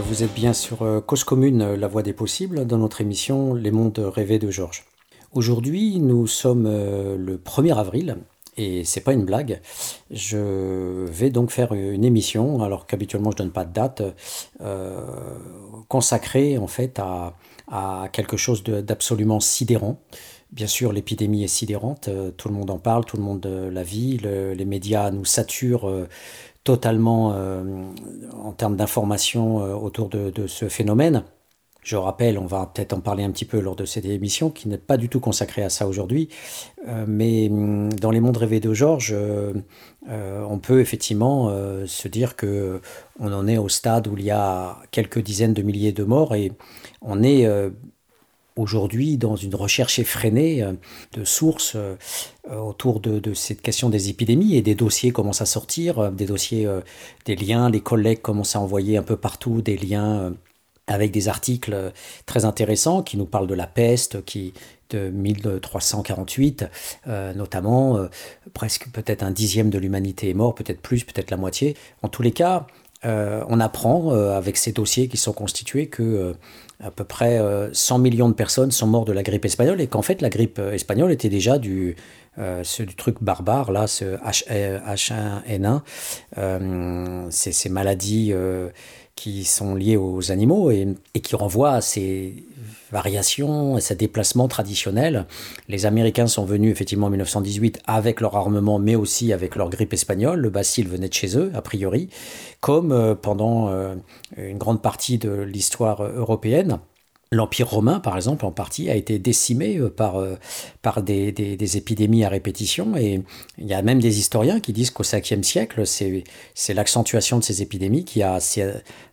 Euh, vous êtes bien sur euh, Cause Commune, la voie des possibles, dans notre émission Les mondes rêvés de Georges. Aujourd'hui, nous sommes euh, le 1er avril et c'est pas une blague. Je vais donc faire une émission, alors qu'habituellement je donne pas de date, consacrée en fait à, à quelque chose d'absolument sidérant. Bien sûr, l'épidémie est sidérante, tout le monde en parle, tout le monde la vit, les médias nous saturent totalement euh, en termes d'information euh, autour de, ce phénomène. Je rappelle, on va peut-être en parler un petit peu lors de cette émission, qui n'est pas du tout consacrée à ça aujourd'hui, euh, mais hum, dans les mondes rêvés de Georges, on peut effectivement se dire que on en est au stade où il y a quelques dizaines de milliers de morts et on est aujourd'hui dans une recherche effrénée euh, de sources euh, autour de, cette question des épidémies et des dossiers commencent à sortir, euh, des dossiers, des liens, les collègues commencent à envoyer un peu partout des liens avec des articles très intéressants qui nous parlent de la peste qui de 1348 notamment presque peut-être un dixième de l'humanité est mort peut-être plus peut-être la moitié. En tous les cas on apprend avec ces dossiers qui sont constitués que à peu près 100 euh, millions de personnes sont mortes de la grippe espagnole et qu'en fait la grippe euh, espagnole était déjà du, euh, du truc barbare, là, ce H1N1, c'est ces maladies qui sont liées aux animaux et, et, qui renvoient à ces variations, à ces déplacements traditionnels. Les Américains sont venus effectivement en 1918 avec leur armement, mais aussi avec leur grippe espagnole. Le bacille venait de chez eux, a priori, comme pendant une grande partie de l'histoire européenne. L'Empire romain, par exemple, en partie, a été décimé euh, par, euh, par des, des, épidémies à répétition. Et il y a même des historiens qui disent qu'au 5e siècle, c'est l'accentuation de ces épidémies qui a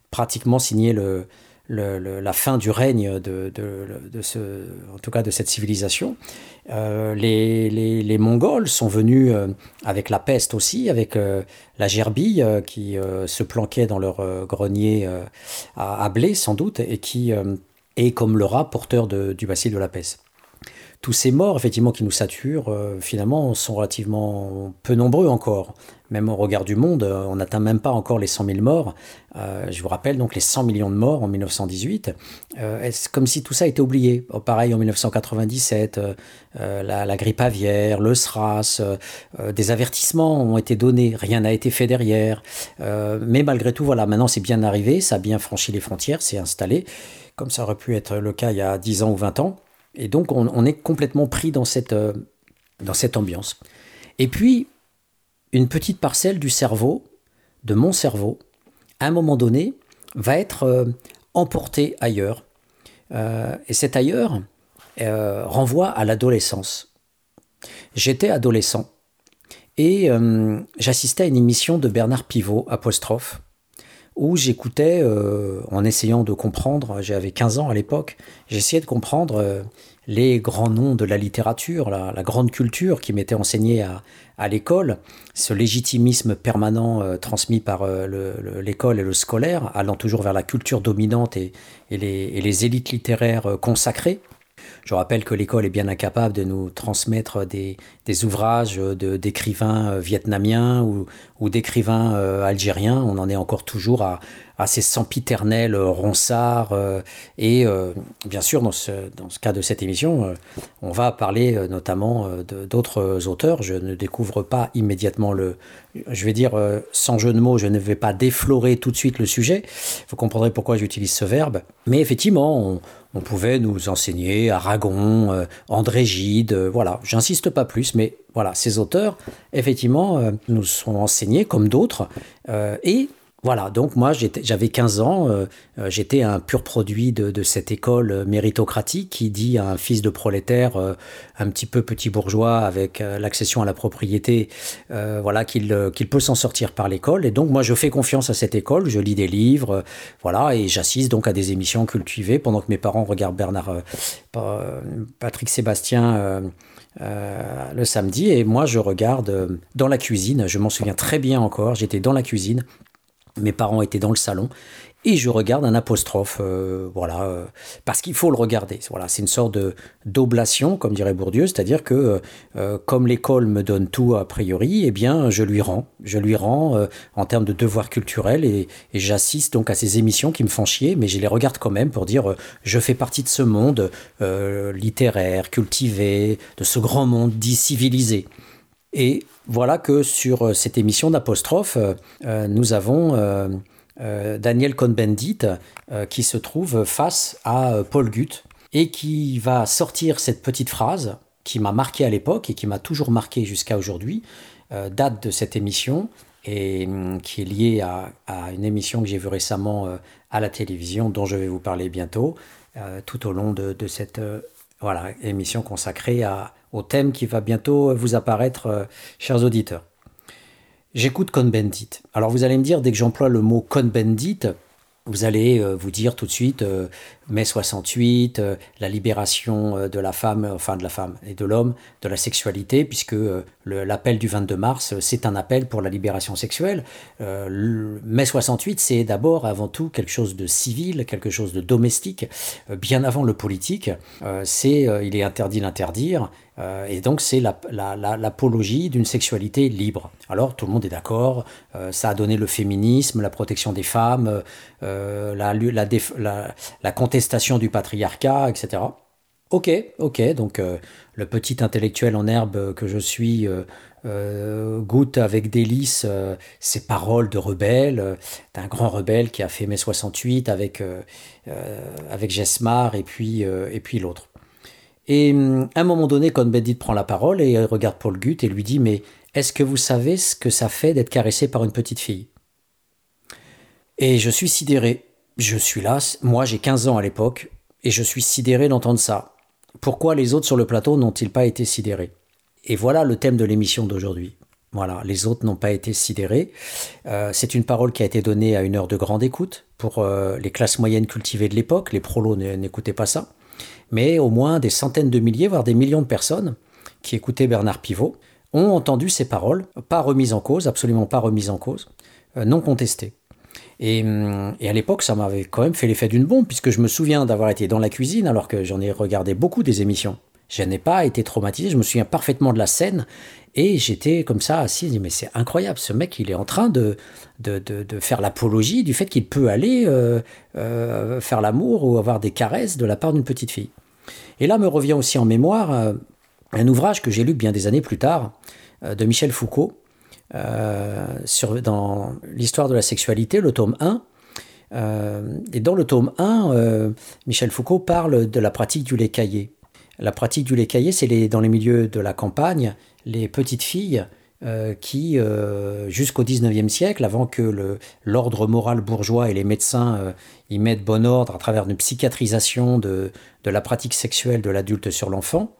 pratiquement signé le, la fin du règne de, ce, en tout cas de cette civilisation. Euh, les, Mongols sont venus avec la peste aussi, avec la gerbille qui se planquait dans leur grenier à, blé sans doute et qui et comme le rat porteur du bacille de la peste. Tous ces morts, effectivement, qui nous saturent, euh, finalement, sont relativement peu nombreux encore. Même au regard du monde, euh, on n'atteint même pas encore les 100 000 morts. Euh, je vous rappelle donc les 100 millions de morts en 1918. c'est comme si tout ça était oublié? Oh, pareil en 1997, la, la, grippe aviaire, le SRAS, des avertissements ont été donnés, rien n'a été fait derrière. mais malgré tout, voilà, maintenant c'est bien arrivé, ça a bien franchi les frontières, c'est installé comme ça aurait pu être le cas il y a 10 ans ou 20 ans. Et donc on, est complètement pris dans cette, euh, dans cette ambiance. Et puis, une petite parcelle du cerveau, de mon cerveau, à un moment donné, va être euh, emportée ailleurs. Euh, et cet ailleurs renvoie à l'adolescence. J'étais adolescent et j'assistais à une émission de Bernard Pivot, apostrophe, où j'écoutais euh, en essayant de comprendre, j'avais 15 ans à l'époque, j'essayais de comprendre euh, les grands noms de la littérature, la, grande culture qui m'était enseignée à, l'école, ce légitimisme permanent euh, transmis par l'école et le scolaire, allant toujours vers la culture dominante et les, élites littéraires consacrées. Je rappelle que l'école est bien incapable de nous transmettre des, des ouvrages d'écrivains vietnamiens ou, ou d'écrivains algériens. On en est encore toujours à, à ces sempiternels euh, ronsards. Euh, et euh, bien sûr, dans ce, dans ce cas de cette émission, on va parler notamment d'autres auteurs. Je ne découvre pas immédiatement le... Je vais dire, sans jeu de mots, je ne vais pas déflorer tout de suite le sujet. Vous comprendrez pourquoi j'utilise ce verbe. Mais effectivement, on, on pouvait nous enseigner Aragon, André Gide, voilà, j'insiste pas plus, mais voilà, ces auteurs, effectivement, nous sont enseignés comme d'autres, et voilà, donc moi j'avais 15 ans, euh, euh, j'étais un pur produit de, cette école méritocratique qui dit à un fils de prolétaire, euh, un petit peu petit bourgeois avec l'accession à la propriété, voilà qu'il peut s'en sortir par l'école. Et donc moi je fais confiance à cette école, je lis des livres, voilà, et j'assiste donc à des émissions cultivées pendant que mes parents regardent Bernard, Patrick Sébastien. le samedi et moi je regarde dans la cuisine, je m'en souviens très bien encore, j'étais dans la cuisine Mes parents étaient dans le salon et je regarde un apostrophe, euh, voilà, euh, parce qu'il faut le regarder. Voilà, c'est une sorte d'oblation, comme dirait Bourdieu, c'est-à-dire que euh, comme l'école me donne tout a priori, eh bien, je lui rends, je lui rends en termes de devoir culturel et, et j'assiste donc à ces émissions qui me font chier, mais je les regarde quand même pour dire je fais partie de ce monde littéraire, cultivé, de ce grand monde dit civilisé. Et voilà que sur cette émission d'apostrophe, nous avons euh, Daniel Cohn-Bendit euh, qui se trouve face à euh, Paul Gutt et qui va sortir cette petite phrase qui m'a marqué à l'époque et qui m'a toujours marqué jusqu'à aujourd'hui, date de cette émission et hum, qui est liée à, une émission que j'ai vue récemment à la télévision dont je vais vous parler bientôt tout au long de, cette voilà, émission consacrée à, au thème qui va bientôt vous apparaître, chers auditeurs. J'écoute Cohn-Bendit. Alors vous allez me dire, dès que j'emploie le mot Cohn-Bendit, vous allez euh, vous dire tout de suite euh, mai 68, euh, la libération de la femme, enfin de la femme et de l'homme, de la sexualité, puisque l'appel du 22 mars, c'est un appel pour la libération sexuelle. mai 68, c'est d'abord, avant tout, quelque chose de civil, quelque chose de domestique, bien avant le politique. c'est, il est interdit d'interdire, euh, et donc c'est l'apologie la, d'une sexualité libre. Alors tout le monde est d'accord, euh, ça a donné le féminisme, la protection des femmes, euh, la, la, contestation du patriarcat, etc. Ok, ok, donc le petit intellectuel en herbe que je suis goûte avec délice ces paroles de rebelle, d'un grand rebelle qui a fait mai 68 avec, avec et puis, et puis l'autre. Et hum, à un moment donné, Cohn-Bendit prend la parole et regarde Paul Gutt et lui dit Mais est-ce que vous savez ce que ça fait d'être caressé par une petite fille? Et je suis sidéré. Je suis là, moi j'ai 15 ans à l'époque, et je suis sidéré d'entendre ça. Pourquoi les autres sur le plateau n'ont-ils pas été sidérés? Et voilà le thème de l'émission d'aujourd'hui. Voilà, les autres n'ont pas été sidérés. Euh, c'est une parole qui a été donnée à une heure de grande écoute pour euh, les classes moyennes cultivées de l'époque. Les prolos n'écoutaient pas ça mais au moins des centaines de milliers, voire des millions de personnes qui écoutaient Bernard Pivot ont entendu ces paroles, pas remises en cause, absolument pas remises en cause, euh, non contestées. Hum, et, à l'époque, ça m'avait quand même fait l'effet d'une bombe, puisque je me souviens d'avoir été dans la cuisine alors que j'en ai regardé beaucoup des émissions. Je n'ai pas été traumatisé, je me souviens parfaitement de la scène, et j'étais comme ça assis, mais c'est incroyable, ce mec, il est en train de, de, faire l'apologie du fait qu'il peut aller euh, euh, faire l'amour ou avoir des caresses de la part d'une petite fille. Et là me revient aussi en mémoire euh, un ouvrage que j'ai lu bien des années plus tard, de Michel Foucault, sur, dans l'histoire de la sexualité, le tome 1. et dans le tome 1, Michel Foucault parle de la pratique du lait caillé. La pratique du lait caillé, c'est dans les milieux de la campagne, les petites filles euh, qui, euh, jusqu'au XIXe siècle, avant que l'ordre moral bourgeois et les médecins euh, y mettent bon ordre à travers une psychiatrisation de, de la pratique sexuelle de l'adulte sur l'enfant,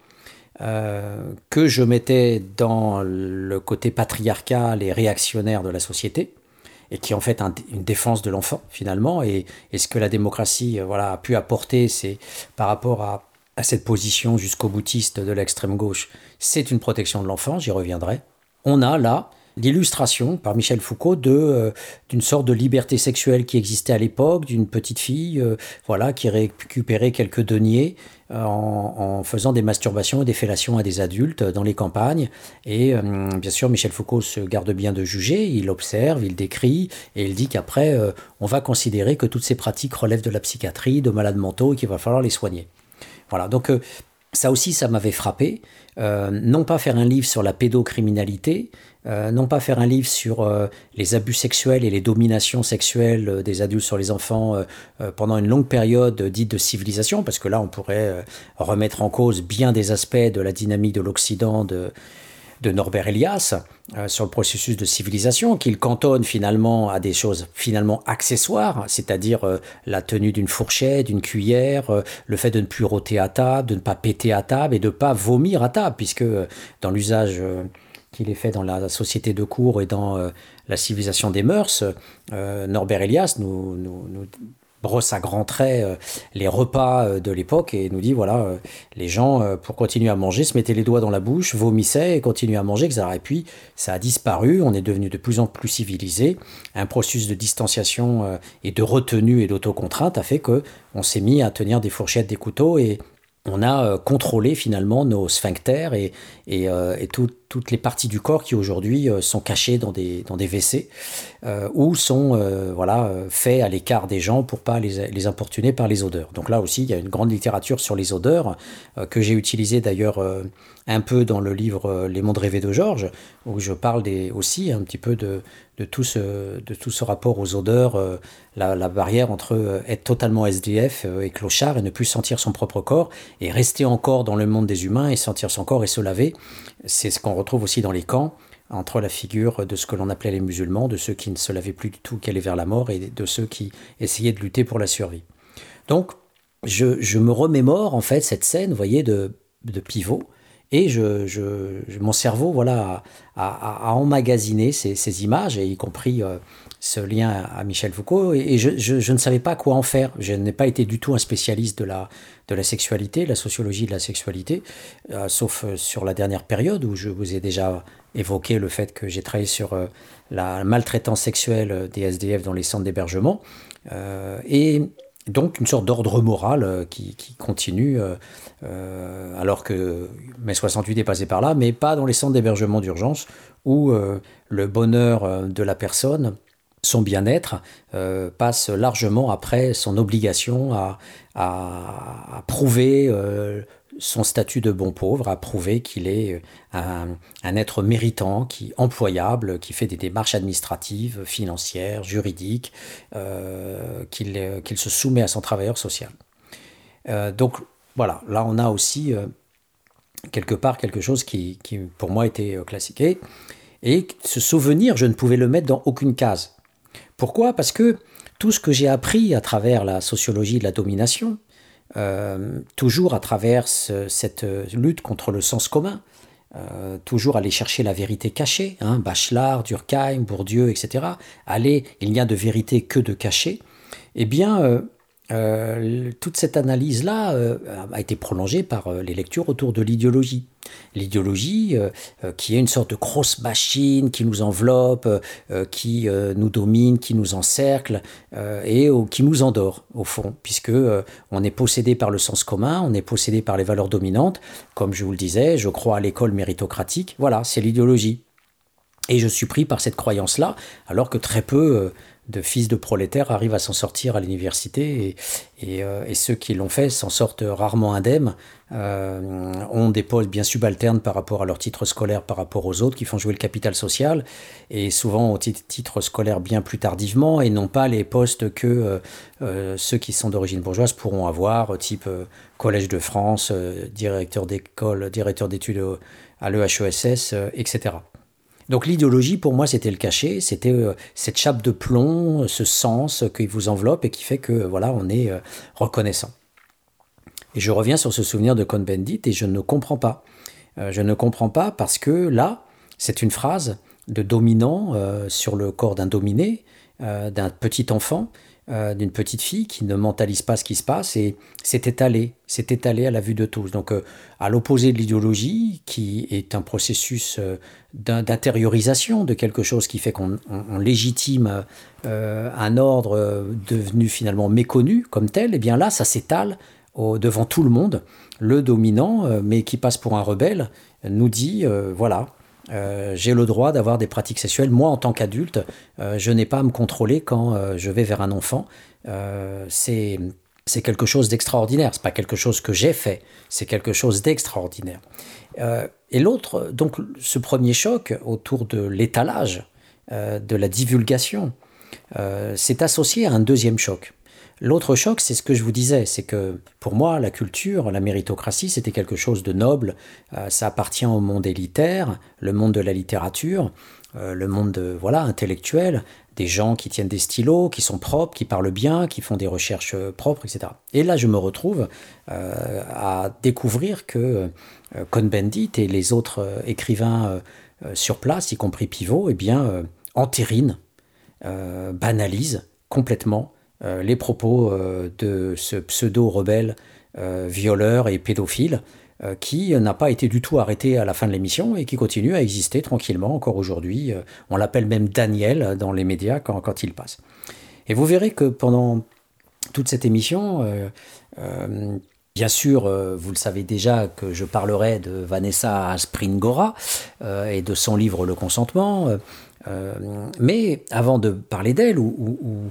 que je mettais dans le côté patriarcal et réactionnaire de la société, et qui est en fait une défense de l'enfant finalement, et, ce que la démocratie voilà, a pu apporter, par rapport à cette position jusqu'au boutiste de l'extrême gauche, c'est une protection de l'enfant, j'y reviendrai. On a là l'illustration par Michel Foucault de euh, d'une sorte de liberté sexuelle qui existait à l'époque d'une petite fille euh, voilà qui récupérait quelques deniers euh, en, faisant des masturbations et des fellations à des adultes dans les campagnes. Et bien sûr Michel Foucault se garde bien de juger. Il observe il décrit et il dit qu'après on va considérer que toutes ces pratiques relèvent de la psychiatrie de malades mentaux et qu'il va falloir les soigner. Voilà, donc euh, ça aussi, ça m'avait frappé. Euh, non pas faire un livre sur la pédocriminalité, euh, non pas faire un livre sur les abus sexuels et les dominations sexuelles des adultes sur les enfants pendant une longue période dite de civilisation, parce que là, on pourrait remettre en cause bien des aspects de la dynamique de l'Occident, de, Norbert Elias euh, sur le processus de civilisation, qu'il cantonne finalement à des choses finalement accessoires, c'est-à-dire euh, la tenue d'une fourchette, d'une cuillère, euh, le fait de ne plus rôter à table, de ne pas péter à table et de ne pas vomir à table, puisque dans l'usage qu'il est fait dans la société de cours et dans la civilisation des mœurs, Norbert Elias nous, brosse à grands traits les repas de l'époque et nous dit voilà, les gens, pour continuer à manger, se mettaient les doigts dans la bouche, vomissaient et continuaient à manger, etc. Et puis, ça a disparu, on est devenu de plus en plus civilisé. Un processus de distanciation et de retenue et d'autocontrainte a fait que on s'est mis à tenir des fourchettes, des couteaux et on a euh, contrôlé finalement nos sphincters et, et, euh, toutes les parties du corps qui aujourd'hui euh, sont cachées dans des, dans des WC ou sont voilà, faits à l'écart des gens pour pas les, les, importuner par les odeurs. Donc là aussi, il y a une grande littérature sur les odeurs que j'ai utilisée d'ailleurs un peu dans le livre Les mondes rêvés de Georges, où je parle des, aussi un petit peu de, de, tout, ce, de tout ce rapport aux odeurs, la, la, barrière entre être totalement SDF et clochard et ne plus sentir son propre corps et rester encore dans le monde des humains et sentir son corps et se laver. C'est ce qu'on retrouve aussi dans les camps, entre la figure de ce que l'on appelait les musulmans, de ceux qui ne se lavaient plus du tout, qui allaient vers la mort, et de ceux qui essayaient de lutter pour la survie. Donc, je, me remémore en fait cette scène, vous voyez, de, de pivot, et je, mon cerveau voilà, a, emmagasiné ces, images, et y compris euh, ce lien à Michel Foucault, et, je, ne savais pas quoi en faire. Je n'ai pas été du tout un spécialiste de la, de la sexualité, la sociologie de la sexualité, euh, sauf euh, sur la dernière période où je vous ai déjà évoqué le fait que j'ai travaillé sur la maltraitance sexuelle des SDF dans les centres d'hébergement. et donc une sorte d'ordre moral euh, qui, continue, euh, euh, alors que mai 68 est passé par là, mais pas dans les centres d'hébergement d'urgence, où le bonheur de la personne, son bien-être, passe largement après son obligation à, à prouver son statut de bon pauvre a prouvé qu'il est euh, un, être méritant, qui employable, qui fait des démarches administratives, financières, juridiques, euh, euh, qu'il se soumet à son travailleur social. donc voilà, là on a aussi quelque part quelque chose qui, qui pour moi était classiqué. Et ce souvenir, je ne pouvais le mettre dans aucune case. Pourquoi? Parce que tout ce que j'ai appris à travers la sociologie de la domination, euh, toujours à travers cette lutte contre le sens commun, euh, toujours aller chercher la vérité cachée, hein, Bachelard, Durkheim, Bourdieu, etc. Aller, il n'y a de vérité que de caché. Eh bien, euh, euh, toute cette analyse-là euh, a été prolongée par euh, les lectures autour de l'idéologie. L'idéologie qui est une sorte de grosse machine qui nous enveloppe, qui nous domine, qui nous encercle et qui nous endort au fond, puisque on est possédé par le sens commun, on est possédé par les valeurs dominantes. Comme je vous le disais, je crois à l'école méritocratique. Voilà, c'est l'idéologie. Et je suis pris par cette croyance-là, alors que très peu de fils de prolétaires arrivent à s'en sortir à l'université et, euh, ceux qui l'ont fait s'en sortent rarement indemnes, euh, ont des postes bien subalternes par rapport à leur titre scolaire, par rapport aux autres qui font jouer le capital social et souvent au titre scolaire bien plus tardivement et non pas les postes que euh, ceux qui sont d'origine bourgeoise pourront avoir, type Collège de France, directeur d'école, directeur d'études à l'EHESS, etc. Donc l'idéologie, pour moi, c'était le cachet, c'était euh, cette chape de plomb, ce sens qui vous enveloppe et qui fait que voilà, on est euh, reconnaissant. Et je reviens sur ce souvenir de Cohn-Bendit et je ne comprends pas. Euh, je ne comprends pas parce que là, c'est une phrase de dominant sur le corps d'un dominé, d'un petit enfant, euh, d'une petite fille qui ne mentalise pas ce qui se passe et c'est étalé, c'est étalé à la vue de tous. Donc euh, à l'opposé de l'idéologie, qui est un processus euh, d'intériorisation de quelque chose qui fait qu'on légitime un ordre devenu finalement méconnu comme tel, et eh bien là ça s'étale devant tout le monde. Le dominant, mais qui passe pour un rebelle, nous dit voilà, euh, j'ai le droit d'avoir des pratiques sexuelles. Moi, en tant qu'adulte, euh, je n'ai pas à me contrôler quand euh, je vais vers un enfant. c'est c'est quelque chose d'extraordinaire. C'est pas quelque chose que j'ai fait. C'est quelque chose d'extraordinaire. et l'autre, donc, ce premier choc autour de l'étalage, de la divulgation, c'est associé à un deuxième choc. L'autre choc, c'est ce que je vous disais, c'est que pour moi, la culture, la méritocratie, c'était quelque chose de noble. Euh, ça appartient au monde élitaire, le monde de la littérature, euh, le monde voilà intellectuel, des gens qui tiennent des stylos, qui sont propres, qui parlent bien, qui font des recherches euh, propres, etc. Et là, je me retrouve à découvrir que Cohn-Bendit et les autres écrivains sur place, y compris Pivot, eh bien, entérinent, banalisent complètement les propos de ce pseudo-rebelle violeur et pédophile qui n'a pas été du tout arrêté à la fin de l'émission et qui continue à exister tranquillement encore aujourd'hui. On l'appelle même Daniel dans les médias quand, quand il passe. Et vous verrez que pendant toute cette émission, Bien sûr, euh, vous le savez déjà que je parlerai de Vanessa Springora euh, et de son livre Le consentement. Euh, mais avant de parler d'elle, ou,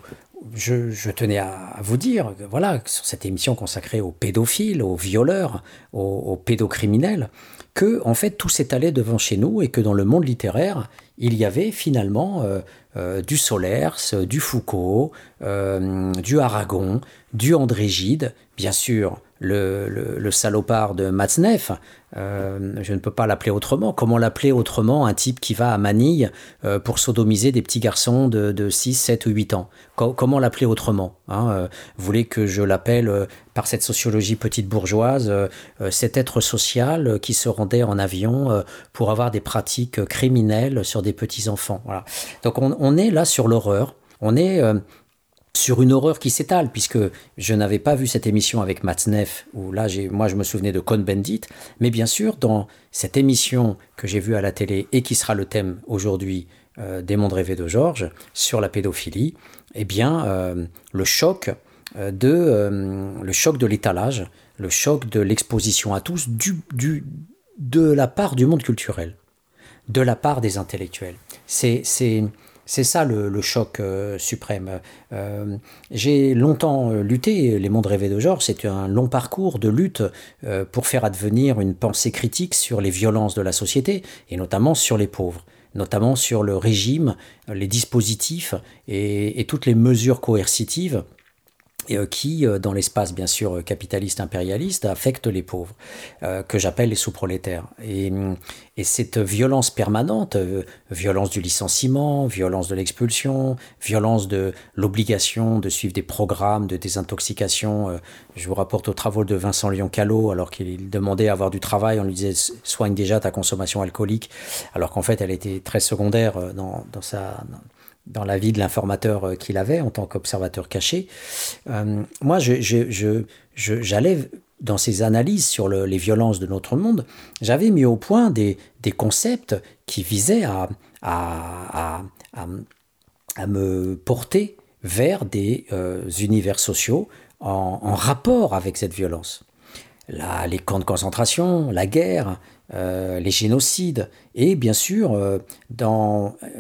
je, tenais à, vous dire, voilà, sur cette émission consacrée aux pédophiles, aux violeurs, aux, pédocriminels, que en fait tout s'étalait devant chez nous et que dans le monde littéraire, il y avait finalement du Solers, du Foucault, du Aragon, du André Gide, bien sûr le, salopard de Matzneff, euh, je ne peux pas l'appeler autrement. Comment l'appeler autrement un type qui va à Manille euh, pour sodomiser des petits garçons de, 6, 7 ou 8 ans? Comment l'appeler autrement hein euh, Vous voulez que je l'appelle par cette sociologie petite bourgeoise, cet être social qui se rendait en avion pour avoir des pratiques criminelles sur des petits enfants. Voilà. Donc on, on est là sur l'horreur. On est sur une horreur qui s'étale, puisque je n'avais pas vu cette émission avec Matzneff, où là, moi, je me souvenais de Cohn-Bendit, mais bien sûr, dans cette émission que j'ai vue à la télé et qui sera le thème aujourd'hui euh, des mondes rêvés de Georges, sur la pédophilie, eh bien, euh, le choc euh, de le choc de l'étalage, le choc de l'exposition à tous du, du, de la part du monde culturel, de la part des intellectuels. C'est c'est ça le, choc euh, suprême. Euh, j'ai longtemps euh, lutté, Les mondes rêvés de Georges, c'est un long parcours de lutte pour faire advenir une pensée critique sur les violences de la société, et notamment sur les pauvres notamment sur le régime, les dispositifs et toutes les mesures coercitives qui, euh, dans l'espace bien sûr capitaliste impérialiste, affecte les pauvres, euh, que j'appelle les sous-prolétaires. Et, et, cette violence permanente, violence du licenciement, violence de l'expulsion, violence de l'obligation de suivre des programmes de désintoxication, je vous rapporte aux travaux de Vincent Lyon-Callot, alors qu'il demandait à avoir du travail, on lui disait soigne déjà ta consommation alcoolique, alors qu'en fait elle était très secondaire dans, dans sa dans la vie de l'informateur euh, qu'il avait en tant qu'observateur caché. Euh, moi, j'allais dans ces analyses sur les violences de notre monde, j'avais mis au point des, concepts qui visaient à, me porter vers des euh, univers sociaux en, rapport avec cette violence. les camps de concentration, la guerre, euh, les génocides, et bien sûr, euh,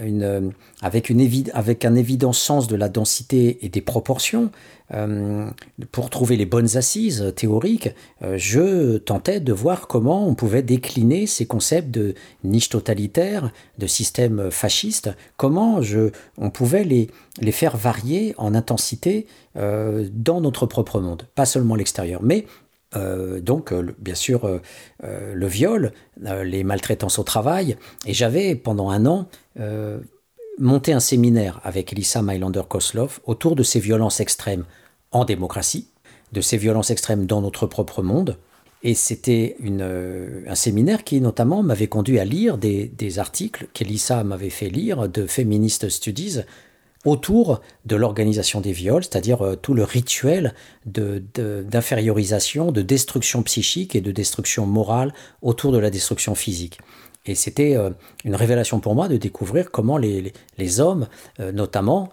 une, avec, un évident sens de la densité et des proportions, euh, pour trouver les bonnes assises théoriques, je tentais de voir comment on pouvait décliner ces concepts de niche totalitaire, de système fasciste, comment on pouvait les, les faire varier en intensité dans notre propre monde, pas seulement l'extérieur, mais euh, donc, euh, bien sûr, euh, le viol, les maltraitances au travail. Et j'avais, pendant un an, monté un séminaire avec Elissa Mailander-Koslov autour de ces violences extrêmes en démocratie, de ces violences extrêmes dans notre propre monde. Et c'était un séminaire qui, notamment, m'avait conduit à lire des, des articles qu'Elissa m'avait fait lire de Feminist Studies autour de l'organisation des viols, c'est-à-dire euh, tout le rituel d'infériorisation, de, destruction psychique et de destruction morale autour de la destruction physique. Et c'était euh, une révélation pour moi de découvrir comment les, hommes, euh, notamment,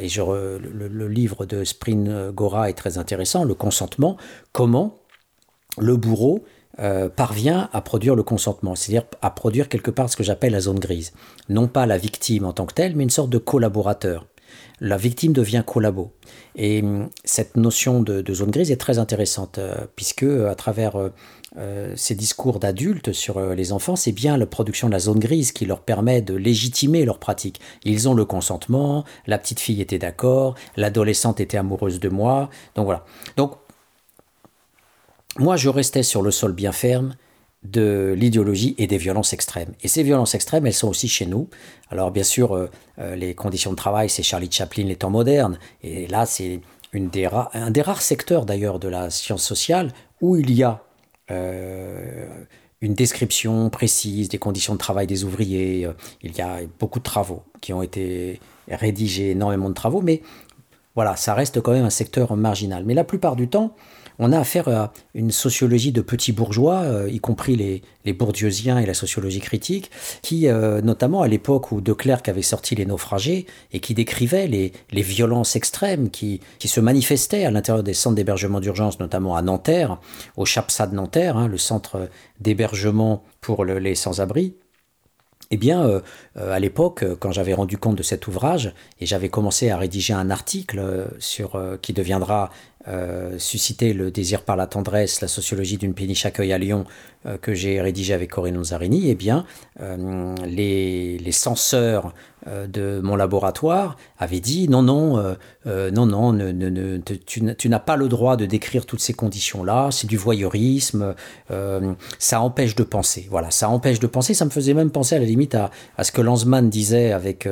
et je, le, livre de Spring Gora est très intéressant, le consentement, comment le bourreau parvient à produire le consentement, c'est-à-dire à produire quelque part ce que j'appelle la zone grise. Non pas la victime en tant que telle, mais une sorte de collaborateur la victime devient collabo. Et hum, cette notion de, zone grise est très intéressante, euh, puisque euh, à travers euh, ces discours d'adultes sur les enfants, c'est bien la production de la zone grise qui leur permet de légitimer leur pratique. Ils ont le consentement, la petite fille était d'accord, l'adolescente était amoureuse de moi, donc voilà. Donc, moi, je restais sur le sol bien ferme, de l'idéologie et des violences extrêmes. Et ces violences extrêmes, elles sont aussi chez nous. Alors bien sûr, euh, euh, les conditions de travail, c'est Charlie Chaplin, les temps modernes. Et là, c'est un des rares secteurs d'ailleurs de la science sociale où il y a euh, une description précise des conditions de travail des ouvriers. Il y a beaucoup de travaux qui ont été rédigés, énormément de travaux, mais voilà, ça reste quand même un secteur marginal. Mais la plupart du temps, on a affaire à une sociologie de petits bourgeois, euh, y compris les, les, bourdieusiens et la sociologie critique, qui, euh, notamment à l'époque où De Klerk avait sorti Les Naufragés et qui décrivait les, les violences extrêmes qui, qui, se manifestaient à l'intérieur des centres d'hébergement d'urgence, notamment à Nanterre, au CHAPSA de Nanterre, hein, le centre d'hébergement pour les sans-abri, eh bien, euh, à l'époque, quand j'avais rendu compte de cet ouvrage et j'avais commencé à rédiger un article sur qui deviendra susciter le désir par la tendresse, la sociologie d'une péniche accueil à Lyon, euh, que j'ai rédigé avec Corinne Zarini, eh bien, euh, les, les, censeurs de mon laboratoire avaient dit non, non, non, non, tu, n'as pas le droit de décrire toutes ces conditions-là, c'est du voyeurisme, ça empêche de penser. Voilà, ça empêche de penser. Ça me faisait même penser à la limite à, à ce que Lanzmann disait avec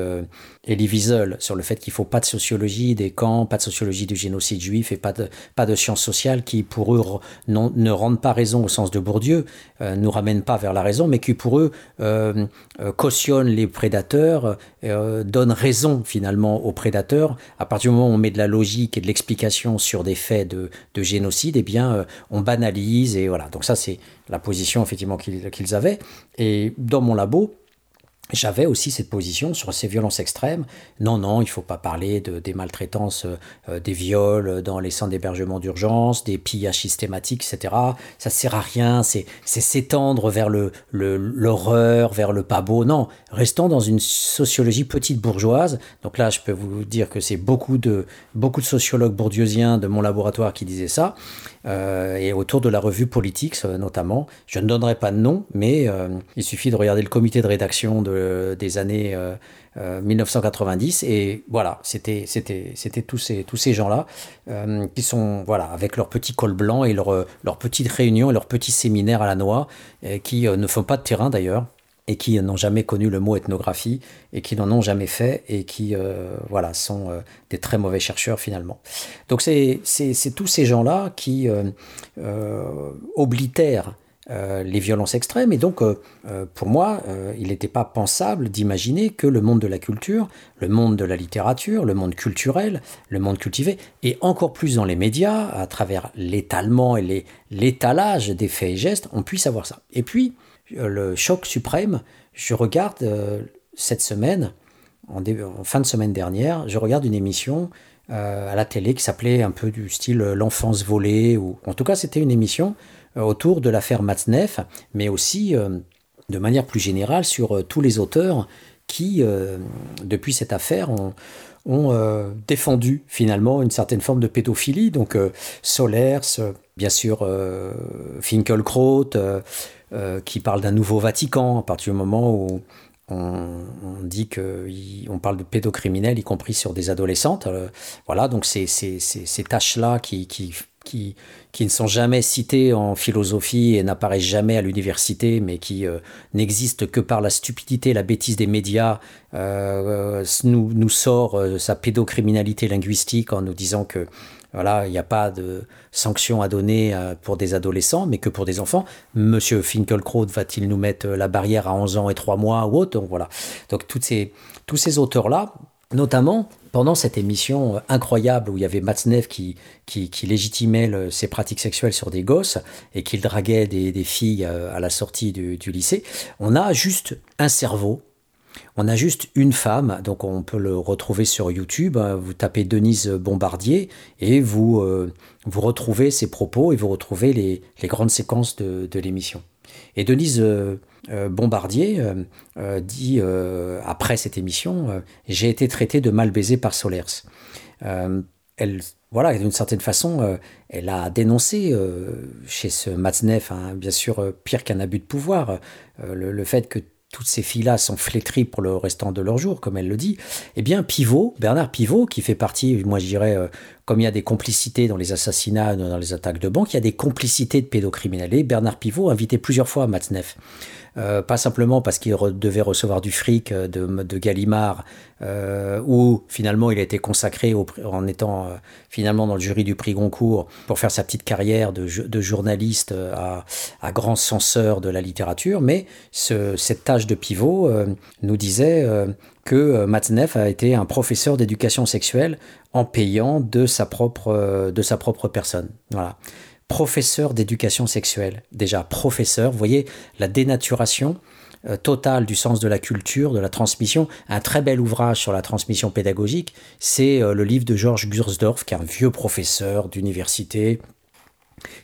Elie Wiesel sur le fait qu'il ne faut pas de sociologie des camps, pas de sociologie du génocide juif et pas de, pas de sciences sociales qui, pour eux, ne rendent pas raison au sens de Bourdieu, euh, nous ramènent pas vers la raison, mais qui, pour eux, euh, euh, cautionnent les prédateurs, donnent raison finalement aux prédateurs. À partir du moment où on met de la logique et de l'explication sur des faits de, de génocide, eh bien, on banalise et voilà. Donc ça, c'est la position effectivement qu'ils avaient. Et dans mon labo, j'avais aussi cette position sur ces violences extrêmes. Non, non, il ne faut pas parler de, des maltraitances, euh, des viols dans les centres d'hébergement d'urgence, des pillages systématiques, etc. Ça ne sert à rien, c'est s'étendre vers l'horreur, vers le pas beau. Non, restons dans une sociologie petite bourgeoise. Donc là, je peux vous dire que c'est beaucoup de, sociologues bourdieusiens de mon laboratoire qui disaient ça. Euh, et autour de la revue Politics notamment. Je ne donnerai pas de nom, mais euh, il suffit de regarder le comité de rédaction de, des années 1990 euh, et voilà, c'était tous ces tous ces gens-là qui sont voilà avec leur petit col blanc et leur leur petite réunion et leur petit séminaire à la noix qui ne font pas de terrain d'ailleurs et qui n'ont jamais connu le mot ethnographie et qui n'en ont jamais fait et qui euh, voilà sont euh, des très mauvais chercheurs finalement. Donc c'est tous ces gens-là qui euh, oblitèrent les violences extrêmes et donc pour moi il n'était pas pensable d'imaginer que le monde de la culture, le monde de la littérature, le monde culturel, le monde cultivé et encore plus dans les médias à travers l'étalement et l'étalage des faits et gestes on puisse avoir ça. Et puis euh, le choc suprême, je regarde euh, cette semaine, en, fin de semaine dernière, je regarde une émission euh, à la télé qui s'appelait un peu du style L'enfance volée, ou en tout cas c'était une émission autour de l'affaire Matzneff, mais aussi de manière plus générale sur tous les auteurs qui, depuis cette affaire, ont, défendu finalement une certaine forme de pédophilie. Donc Solers, bien sûr Finkelkraut, euh, qui parle d'un nouveau Vatican à partir du moment où on, dit qu'on parle de pédocriminels, y compris sur des adolescentes. Euh, voilà, donc ces tâches-là qui, qui, qui, ne sont jamais citées en philosophie et n'apparaissent jamais à l'université, mais qui euh, n'existent que par la stupidité, la bêtise des médias, nous, nous sort sa pédocriminalité linguistique en nous disant que voilà, il n'y a pas de sanctions à donner euh, pour des adolescents, mais que pour des enfants. Monsieur Finkelkraut va-t-il nous mettre la barrière à 11 ans et 3 mois ou autre? Donc voilà. Donc toutes ces, tous ces auteurs-là, notamment pendant cette émission incroyable où il y avait Matzneff qui, légitimait ses pratiques sexuelles sur des gosses et qu'il draguait des, filles euh, à la sortie du lycée, on a juste un cerveau on a juste une femme, donc on peut le retrouver sur YouTube. Vous tapez Denise Bombardier et vous, euh, vous retrouvez ses propos et vous retrouvez les, grandes séquences de, l'émission. Et Denise euh, euh, Bombardier dit après cette émission J'ai été traité de mal baisé par Solers. elle, voilà, d'une certaine façon, elle a dénoncé chez ce Matzneff, hein, bien sûr, pire qu'un abus de pouvoir, le, fait que toutes ces filles-là sont flétries pour le restant de leur jour, comme elle le dit, eh bien Pivot, Bernard Pivot, qui fait partie, moi je dirais, euh, comme il y a des complicités dans les assassinats, dans les attaques de banque, il y a des complicités de pédocriminels. Bernard Pivot a invité plusieurs fois Matzneff. Euh, pas simplement parce qu'il devait recevoir du fric euh, de, Gallimard, euh, où finalement il a été consacré en étant finalement dans le jury du prix Goncourt pour faire sa petite carrière de, journaliste à, grand censeur de la littérature, mais ce, cette tâche de pivot nous disait que Matzneff a été un professeur d'éducation sexuelle en payant de sa propre, de sa propre personne. Voilà. Professeur d'éducation sexuelle. Déjà, professeur, vous voyez la dénaturation euh, totale du sens de la culture, de la transmission. Un très bel ouvrage sur la transmission pédagogique, c'est euh, le livre de Georges Gursdorf, qui est un vieux professeur d'université,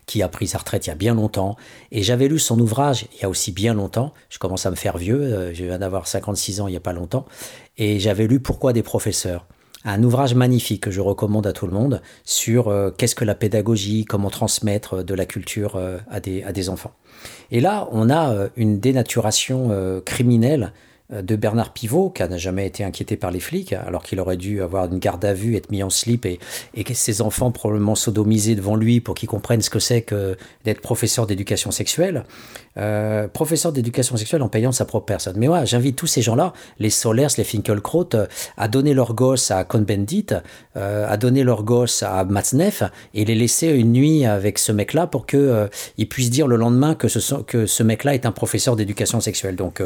qui a pris sa retraite il y a bien longtemps. Et j'avais lu son ouvrage il y a aussi bien longtemps. Je commence à me faire vieux, euh, je viens d'avoir 56 ans il n'y a pas longtemps. Et j'avais lu Pourquoi des professeurs? Un ouvrage magnifique que je recommande à tout le monde sur euh, qu'est-ce que la pédagogie, comment transmettre euh, de la culture à, des, à des enfants. Et là, on a une dénaturation criminelle de Bernard Pivot, qui n'a jamais été inquiété par les flics, alors qu'il aurait dû avoir une garde à vue, être mis en slip et, que ses enfants probablement sodomisés devant lui pour qu'il comprenne ce que c'est que d'être professeur d'éducation sexuelle. Euh, professeur d'éducation sexuelle en payant sa propre personne. Mais ouais, j'invite tous ces gens-là, les Solers, les Finkelkraut, euh, à donner leur gosse à Cohn-Bendit, à donner leur gosse à Matzneff et les laisser une nuit avec ce mec-là pour qu'ils ils puissent dire le lendemain que ce, que ce mec-là est un professeur d'éducation sexuelle. Donc,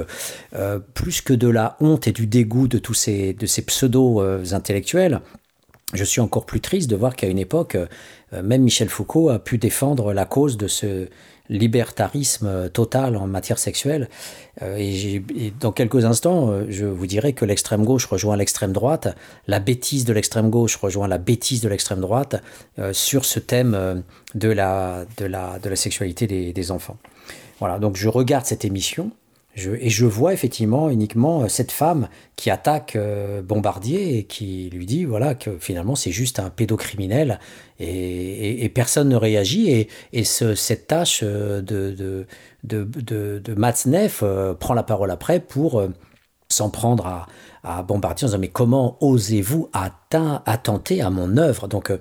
plus que de la honte et du dégoût de tous ces, ces pseudo-intellectuels, je suis encore plus triste de voir qu'à une époque, euh, même Michel Foucault a pu défendre la cause de ce libertarisme total en matière sexuelle. Euh, et, dans quelques instants, euh, je vous dirai que l'extrême gauche rejoint l'extrême droite, la bêtise de l'extrême gauche rejoint la bêtise de l'extrême droite sur ce thème de la, de la, de la sexualité des enfants. Voilà, donc je regarde cette émission et je vois effectivement uniquement euh, cette femme qui attaque euh, Bombardier et qui lui dit voilà que finalement c'est juste un pédocriminel et, personne ne réagit. Et, ce, cette tâche euh, de, de, de, de, de Matzneff prend la parole après pour s'en prendre à, Bombardier en disant mais comment osez-vous attenter à mon œuvre? Donc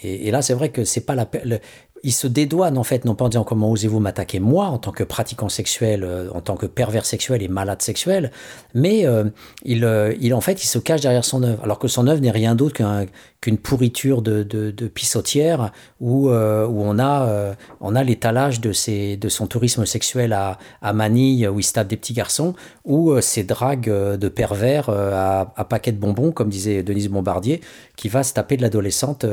et, là c'est vrai que c'est pas la il se dédouane en fait, non pas en disant comment osez-vous m'attaquer moi en tant que pratiquant sexuel, euh, en tant que pervers sexuel et malade sexuel, mais euh, il, euh, il en fait il se cache derrière son œuvre, alors que son œuvre n'est rien d'autre qu'une pourriture de, de, pissotière où, où on a, on a l'étalage de, ses, de son tourisme sexuel à, Manille où il se tape des petits garçons, ou ses dragues de pervers à, à paquets de bonbons, comme disait Denise Bombardier, qui va se taper de l'adolescente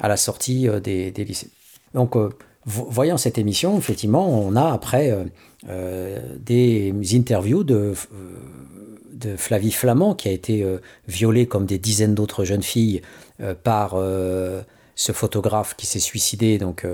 à la sortie des lycées. Donc, euh, voyant cette émission, effectivement, on a après euh, euh, des interviews de, de Flavie Flamand, qui a été violée comme des dizaines d'autres jeunes filles par ce photographe qui s'est suicidé, donc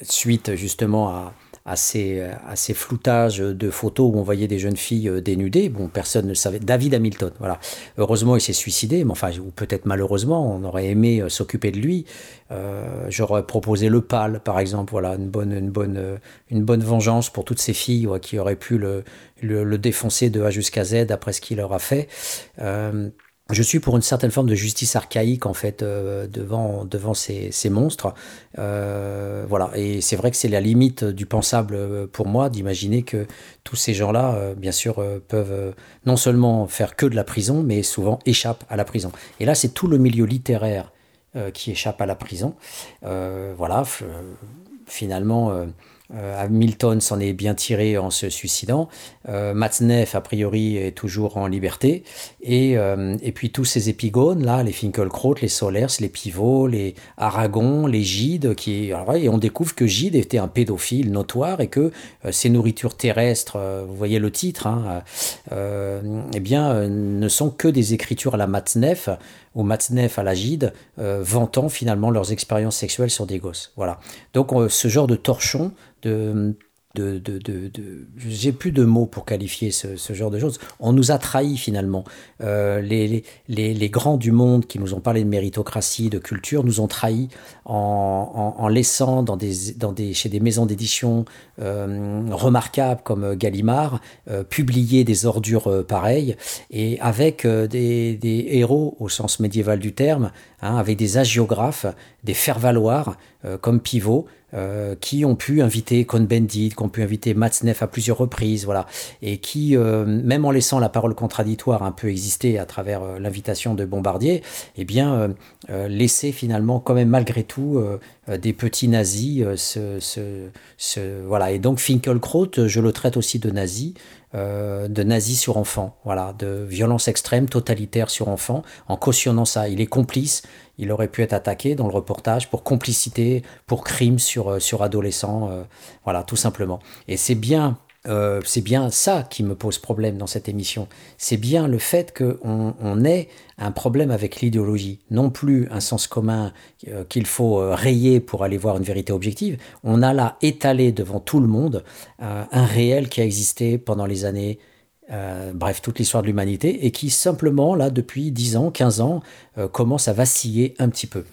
suite justement à, à ces, floutages de photos où on voyait des jeunes filles euh, dénudées. Bon, personne ne savait. David Hamilton, voilà. Heureusement, il s'est suicidé, mais enfin, ou peut-être malheureusement, on aurait aimé euh, s'occuper de lui. Euh, j'aurais proposé le pâle, par exemple, voilà, une bonne, une bonne, une bonne vengeance pour toutes ces filles qui auraient pu le, le, défoncer de A jusqu'à Z après ce qu'il leur a fait je suis pour une certaine forme de justice archaïque en fait euh, devant devant ces, ces monstres. Euh, voilà. Et c'est vrai que c'est la limite du pensable euh, pour moi d'imaginer que tous ces gens-là bien sûr peuvent non seulement faire que de la prison mais souvent échappent à la prison. Et là c'est tout le milieu littéraire qui échappe à la prison. Voilà. Finalement Hamilton s'en est bien tiré en se suicidant. Euh, Matzneff, a priori, est toujours en liberté. Et, euh, et puis tous ces épigones, là, les Finkelkraut, les Solers, les Pivots, les Aragon, les Gide, qui, et on découvre que Gide était un pédophile notoire et que ces nourritures terrestres, vous voyez le titre, hein, eh bien, ne sont que des écritures à la Matzneff ou Matzneff à la Gide, vantant finalement leurs expériences sexuelles sur des gosses. Voilà. Donc ce genre de torchon de, de, de, de, j'ai plus de mots pour qualifier ce, genre de choses. On nous a trahis finalement. Euh, les, les, les, grands du monde qui nous ont parlé de méritocratie, de culture, nous ont trahis en, en, laissant dans des, dans des, chez des maisons d'édition euh, remarquables comme Gallimard euh, publier des ordures pareilles et avec des, des, héros au sens médiéval du terme, hein, avec des agiographes, des faire-valoir comme Pivot qui ont pu inviter Cohn-Bendit, qui ont pu inviter Matzneff à plusieurs reprises, voilà, et qui, même en laissant la parole contradictoire un peu exister à travers l'invitation de Bombardier, eh bien, laissaient finalement quand même malgré tout des petits nazis se, voilà. Et donc Finkelkraut, je le traite aussi de nazi, euh, de nazis sur enfants, voilà, de violence extrême, totalitaire sur enfants, en cautionnant ça. Il est complice, il aurait pu être attaqué dans le reportage pour complicité, pour crime sur, euh, sur adolescents, euh, voilà, tout simplement. Et c'est bien c'est bien ça qui me pose problème dans cette émission. C'est bien le fait qu'on on ait un problème avec l'idéologie, non plus un sens commun euh, qu'il faut euh, rayer pour aller voir une vérité objective. On a là étalé devant tout le monde euh, un réel qui a existé pendant les années euh, bref, toute l'histoire de l'humanité, et qui simplement, là, depuis 10 ans, 15 ans, euh, commence à vaciller un petit peu.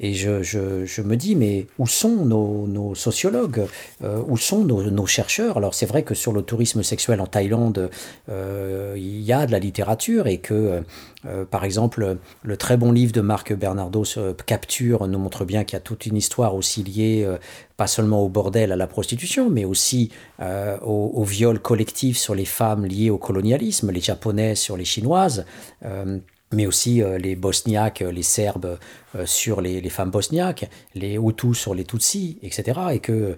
Et je, je, me dis, mais où sont nos, sociologues? Euh, Où sont nos, chercheurs? Alors c'est vrai que sur le tourisme sexuel en Thaïlande, il y a de la littérature, et que, par exemple, le très bon livre de Marc Bernardo, Capture, nous montre bien qu'il y a toute une histoire aussi liée pas seulement au bordel, à la prostitution, mais aussi euh, au, viol collectif sur les femmes liées au colonialisme, les japonais sur les chinoises, euh, mais aussi euh, les bosniaques, les serbes sur les, femmes bosniaques, les hutus sur les tutsis, etc. Et que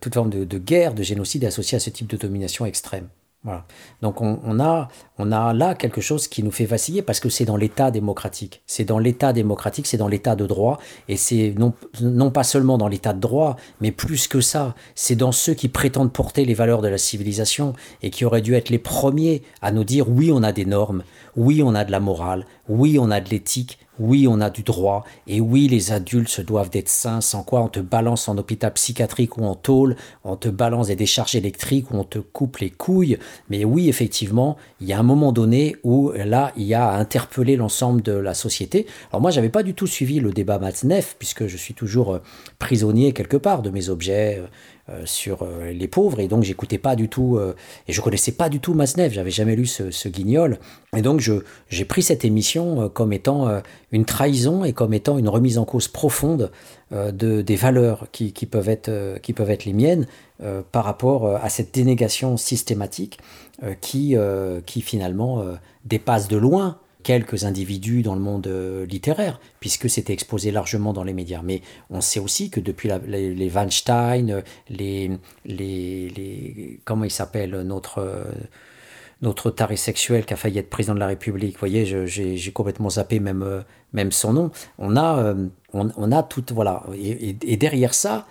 toute forme de, de guerre, de génocide est associée à ce type de domination extrême. Voilà. Donc on, a, on a là quelque chose qui nous fait vaciller parce que c'est dans l'État démocratique. C'est dans l'État démocratique, c'est dans l'État de droit, et c'est non, non pas seulement dans l'État de droit, mais plus que ça, c'est dans ceux qui prétendent porter les valeurs de la civilisation et qui auraient dû être les premiers à nous dire oui, on a des normes, oui, on a de la morale, oui, on a de l'éthique, oui, on a du droit, et oui, les adultes se doivent d'être sains, sans quoi on te balance en hôpital psychiatrique ou en tôle, on te balance des décharges électriques ou on te coupe les couilles. Mais oui, effectivement, il y a un moment donné où là, il y a à interpeller l'ensemble de la société. Alors moi, j'avais pas du tout suivi le débat Matzneff, puisque je suis toujours euh, prisonnier quelque part de mes objets, euh, sur euh, les pauvres. Et donc j'écoutais pas du tout euh, et je connaissais pas du tout Masnev, j'avais jamais lu ce, guignol. Et donc j'ai pris cette émission comme étant une trahison et comme étant une remise en cause profonde de des valeurs qui, qui peuvent être qui peuvent être les miennes par rapport à cette dénégation systématique qui qui finalement dépasse de loin quelques individus dans le monde euh, littéraire, puisque c'était exposé largement dans les médias. Mais on sait aussi que depuis les, Weinstein, les, les, les comment il s'appelle notre euh, notre taré sexuel qui a failli être président de la République. Vous voyez, j'ai complètement zappé même, euh, même son nom. On a, on, a tout, voilà. et derrière ça,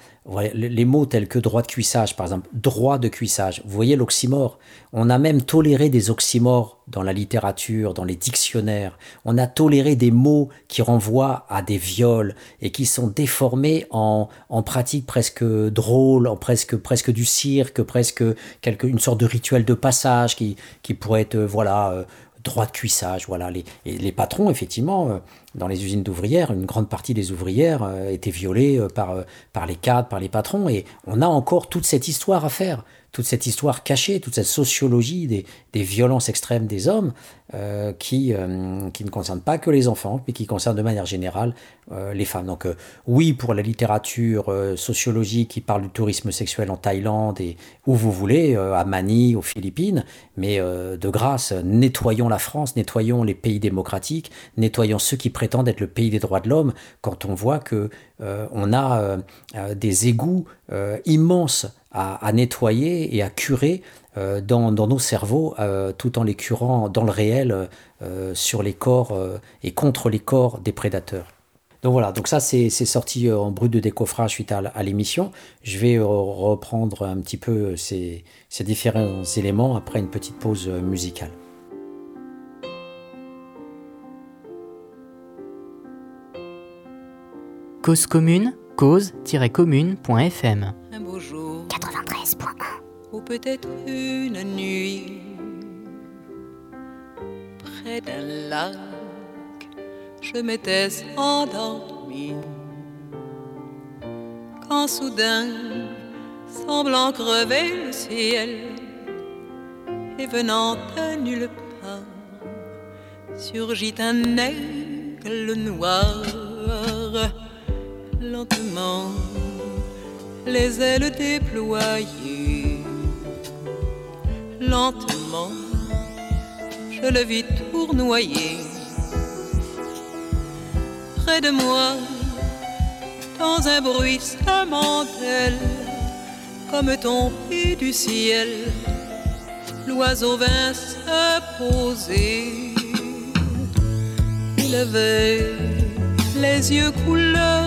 les mots tels que droit de cuissage, par exemple, droit de cuissage, vous voyez l'oxymore. On a même toléré des oxymores dans la littérature, dans les dictionnaires. On a toléré des mots qui renvoient à des viols et qui sont déformés en, en pratiques presque drôles, en presque, presque du cirque, presque quelque, une sorte de rituel de passage qui, qui pourrait être, voilà, euh, droit de cuissage. Voilà, les, les patrons, effectivement, euh, dans les usines d'ouvrières, une grande partie des ouvrières euh, étaient violées euh, par, par les cadres, par les patrons, et on a encore toute cette histoire à faire toute cette histoire cachée, toute cette sociologie des, des violences extrêmes des hommes euh, qui, euh, qui ne concernent pas que les enfants, mais qui concernent de manière générale euh, les femmes. Donc oui, pour la littérature sociologique qui parle du tourisme sexuel en Thaïlande et où vous voulez, à Manille, aux Philippines, mais de grâce, nettoyons la France, nettoyons les pays démocratiques, nettoyons ceux qui prétendent être le pays des droits de l'homme, quand on voit que on a des égouts immenses à, nettoyer et à curer euh, dans, nos cerveaux, euh, tout en les curant dans le réel euh, sur les corps et contre les corps des prédateurs. Donc voilà, donc ça c'est sorti en brut de décoffrage suite à, l'émission. Je vais reprendre un petit peu ces, ces différents éléments après une petite pause musicale. Cause commune, cause-commune.fm ou peut-être une nuit près d'un lac, je m'étais endormi. Quand soudain, semblant crever le ciel et venant de nulle part, surgit un aigle noir lentement les ailes déployées. Lentement, je le vis tournoyer. Près de moi, dans un bruit bruissement comme tombé du ciel, l'oiseau vint se poser. Il avait les yeux couleur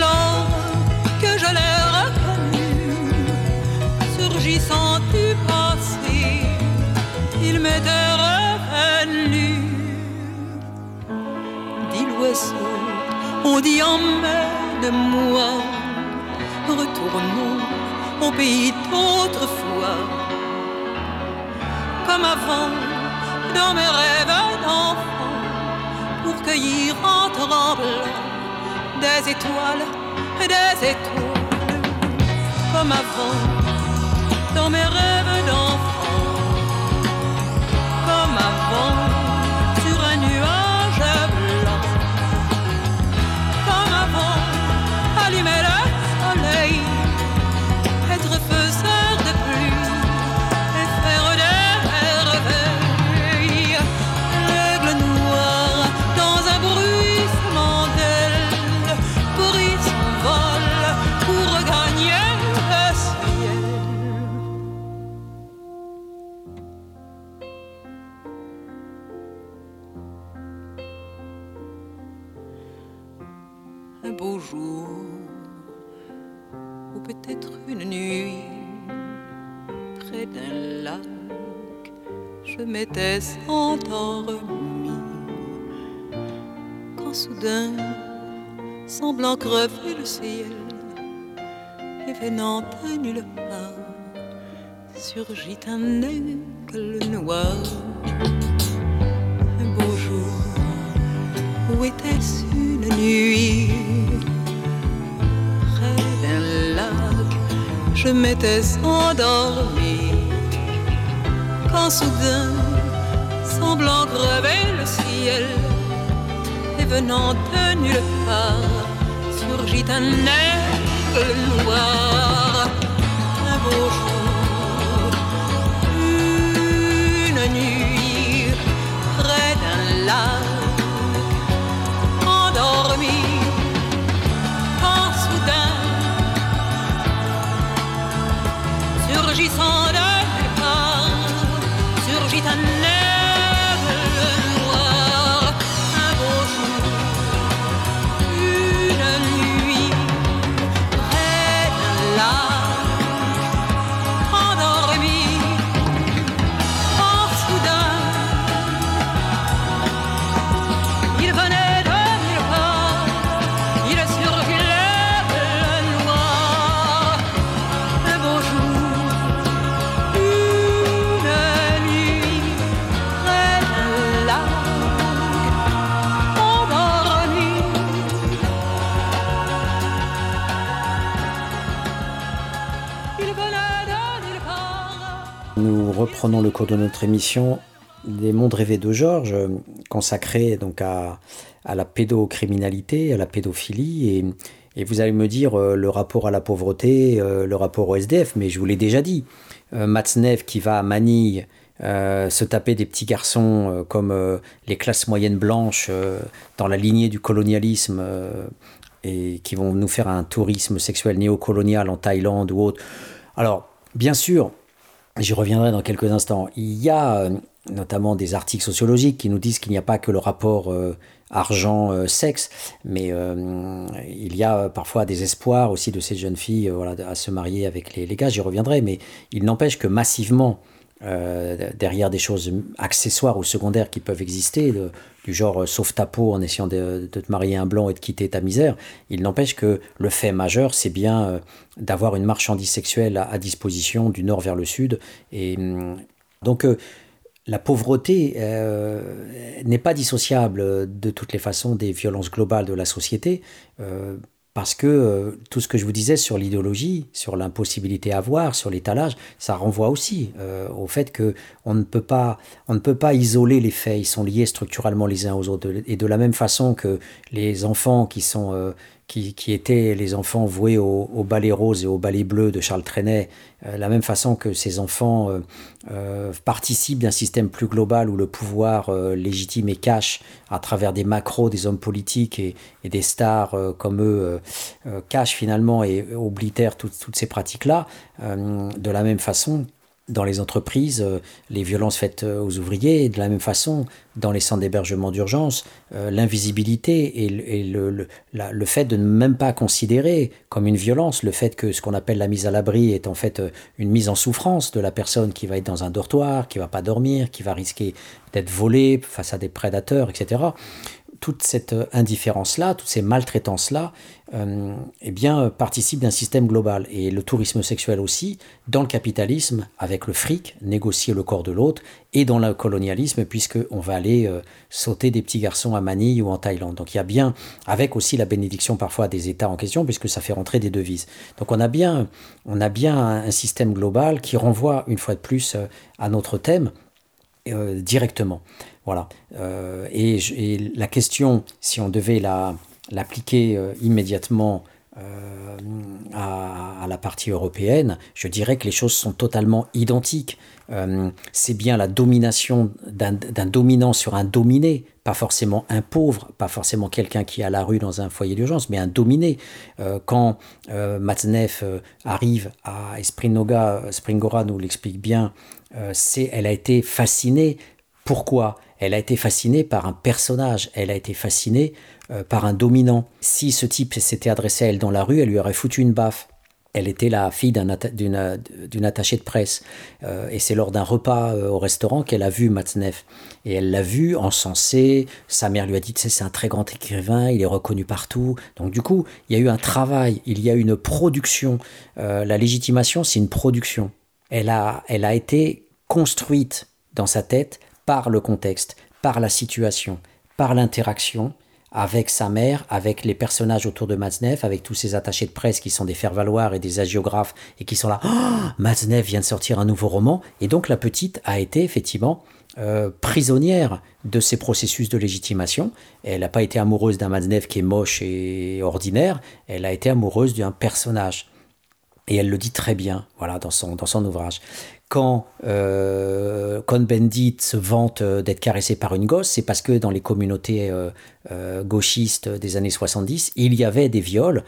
alors que je l'ai reconnu, surgissant du passé. Il m'était revenu. Dit l'oiseau on dit emmène-moi, retournons au pays d'autrefois. Comme avant, dans mes rêves d'enfant, pour cueillir en tremblant des étoiles, des étoiles. Comme avant, dans mes rêves m'étais endormi quand soudain, semblant crever le ciel et venant à nulle part, surgit un aigle noir. Un beau jour, où était-ce une nuit? Près d'un lac, je m'étais endormi quand soudain semblant crever le ciel, et venant de nulle part, surgit un aigle noir, un beau jour, reprenons le cours de notre émission des mondes rêvés de Georges, consacrés donc à, la pédocriminalité, à la pédophilie. Et, et, vous allez me dire euh, le rapport à la pauvreté, euh, le rapport au SDF, mais je vous l'ai déjà dit. Euh, Matzneff qui va à Manille se taper des petits garçons comme les classes moyennes blanches dans la lignée du colonialisme et qui vont nous faire un tourisme sexuel néocolonial en Thaïlande ou autre. Alors, bien sûr, J'y reviendrai dans quelques instants. Il y a euh, notamment des articles sociologiques qui nous disent qu'il n'y a pas que le rapport euh, argent-sexe, euh, mais il y a parfois des espoirs aussi de ces jeunes filles voilà, à se marier avec les, les gars, j'y reviendrai, mais il n'empêche que massivement, derrière des choses accessoires ou secondaires qui peuvent exister, du genre sauve ta peau en essayant de, te marier un blanc et de quitter ta misère. Il n'empêche que le fait majeur, c'est bien d'avoir une marchandise sexuelle à, disposition du nord vers le sud. Et hum, donc la pauvreté euh, n'est pas dissociable de toutes les façons des violences globales de la société, euh, parce que euh, tout ce que je vous disais sur l'idéologie, sur l'impossibilité à voir, sur l'étalage, ça renvoie aussi au fait que on ne peut pas, on ne peut pas isoler les faits. Ils sont liés structurellement les uns aux autres, et de la même façon que les enfants qui sont qui, étaient les enfants voués au, ballet rose et au ballet bleu de Charles Trenet, euh, la même façon que ces enfants euh, euh, participent d'un système plus global où le pouvoir légitime et cache à travers des macros, des hommes politiques et, des stars comme eux, cache finalement et oblitèrent toutes ces pratiques-là, de la même façon dans les entreprises, euh, les violences faites euh, aux ouvriers, de la même façon, dans les centres d'hébergement d'urgence, euh, l'invisibilité et, le, le, fait de ne même pas considérer comme une violence le fait que ce qu'on appelle la mise à l'abri est en fait une mise en souffrance de la personne qui va être dans un dortoir, qui va pas dormir, qui va risquer d'être volée face à des prédateurs, etc toute cette indifférence-là, toutes ces maltraitances-là, euh, eh bien, participent d'un système global. Et le tourisme sexuel aussi, dans le capitalisme, avec le fric, négocier le corps de l'autre, et dans le colonialisme, puisqu'on va aller euh, sauter des petits garçons à Manille ou en Thaïlande. Donc il y a bien, avec aussi la bénédiction parfois des États en question, puisque ça fait rentrer des devises. Donc on a bien, on a bien un système global qui renvoie, une fois de plus, euh, à notre thème, directement. Voilà. Euh, et, la question, si on devait l'appliquer euh, immédiatement euh, à, la partie européenne, je dirais que les choses sont totalement identiques. c'est bien la domination d'un dominant sur un dominé, pas forcément un pauvre, pas forcément quelqu'un qui est à la rue dans un foyer d'urgence, mais un dominé. quand Matzneff arrive à Springora nous l'explique bien, c'est elle a été fascinée. Pourquoi? Elle a été fascinée par un personnage, elle a été fascinée euh, par un dominant. Si ce type s'était adressé à elle dans la rue, elle lui aurait foutu une baffe. Elle était la fille d'une attachée de presse. Euh, et c'est lors d'un repas euh, au restaurant qu'elle a vu Matzneff. Et elle l'a vu encensé. Sa mère lui a dit c'est un très grand écrivain, il est reconnu partout. Donc, du coup, il y a eu un travail, il y a eu une production. la légitimation, c'est une production. Elle a, elle a été construite dans sa tête par le contexte, par la situation, par l'interaction avec sa mère, avec les personnages autour de Matzneff, avec tous ces attachés de presse qui sont des faire-valoir et des agiographes et qui sont là. Oh, vient de sortir un nouveau roman. Et donc la petite a été effectivement euh, prisonnière de ces processus de légitimation. Elle n'a pas été amoureuse d'un Matzneff qui est moche et ordinaire. Elle a été amoureuse d'un personnage. Et elle le dit très bien, voilà, dans son, dans son ouvrage quand euh, Cohn-Bendit se vante euh, d'être caressé par une gosse, c'est parce que dans les communautés euh, euh, gauchistes des années 70, il y avait des viols,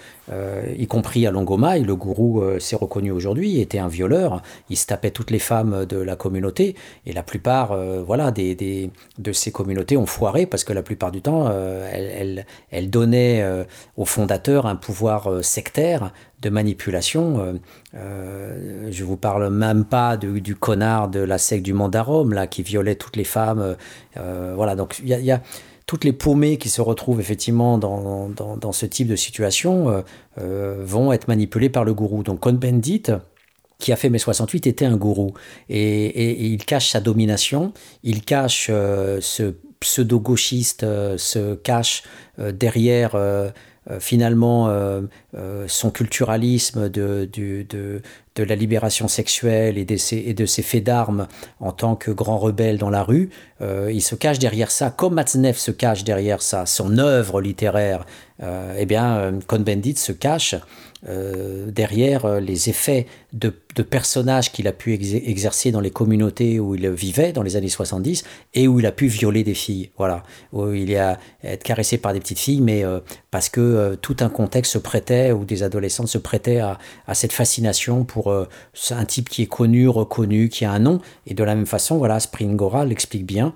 y compris à Longoma, et le gourou s'est reconnu aujourd'hui, était un violeur, il se tapait toutes les femmes de la communauté, et la plupart voilà, des, de ces communautés ont foiré, parce que la plupart du temps, elles, elles, donnaient aux fondateurs un pouvoir sectaire de manipulation. Euh, je vous parle même pas du, connard de la secte du Mandarum, là, qui violait toutes les femmes. Euh, voilà, donc il y, a, toutes les paumées qui se retrouvent effectivement dans, dans, ce type de situation euh, euh, vont être manipulées par le gourou. Donc Cohn-Bendit, qui a fait mai 68, était un gourou. Et, il cache sa domination, il cache ce pseudo-gauchiste, se cache derrière euh, finalement euh, euh, son culturalisme de, de, de, la libération sexuelle et de ses, et de ses faits d'armes en tant que grand rebelle dans la rue, il se cache derrière ça, comme Matzneff se cache derrière ça, son œuvre littéraire, eh bien, Cohn-Bendit se cache euh, derrière euh, les effets de, personnages qu'il a pu exercer dans les communautés où il vivait dans les années 70 et où il a pu violer des filles. Voilà, où il a être caressé par des petites filles, mais euh, parce que tout un contexte se prêtait, ou des adolescentes se prêtaient à, cette fascination pour un type qui est connu, reconnu, qui a un nom. Et de la même façon, voilà, Springora l'explique bien.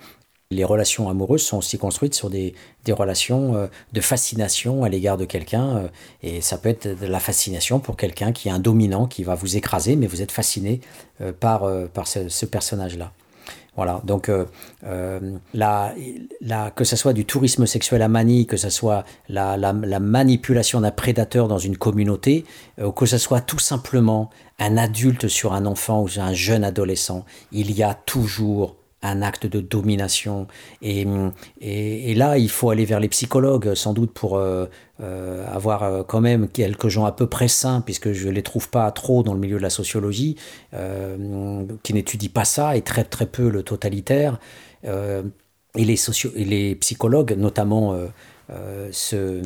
Les relations amoureuses sont aussi construites sur des, relations euh, de fascination à l'égard de quelqu'un. euh, et ça peut être de la fascination pour quelqu'un qui est un dominant, qui va vous écraser, mais vous êtes fasciné euh, par, par ce, personnage-là. Voilà, donc que ce soit du tourisme sexuel à manie, que ce soit la, la- la manipulation d'un prédateur dans une communauté, euh, que ce soit tout simplement un adulte sur un enfant ou sur un jeune adolescent, il y a toujours un acte de domination. Et, et, là, il faut aller vers les psychologues, sans doute pour euh, euh, avoir euh, quand même quelques gens à peu près sains, puisque je ne les trouve pas trop dans le milieu de la sociologie, qui n'étudient pas ça, et très très peu le totalitaire. Et, les socio et les psychologues, notamment ce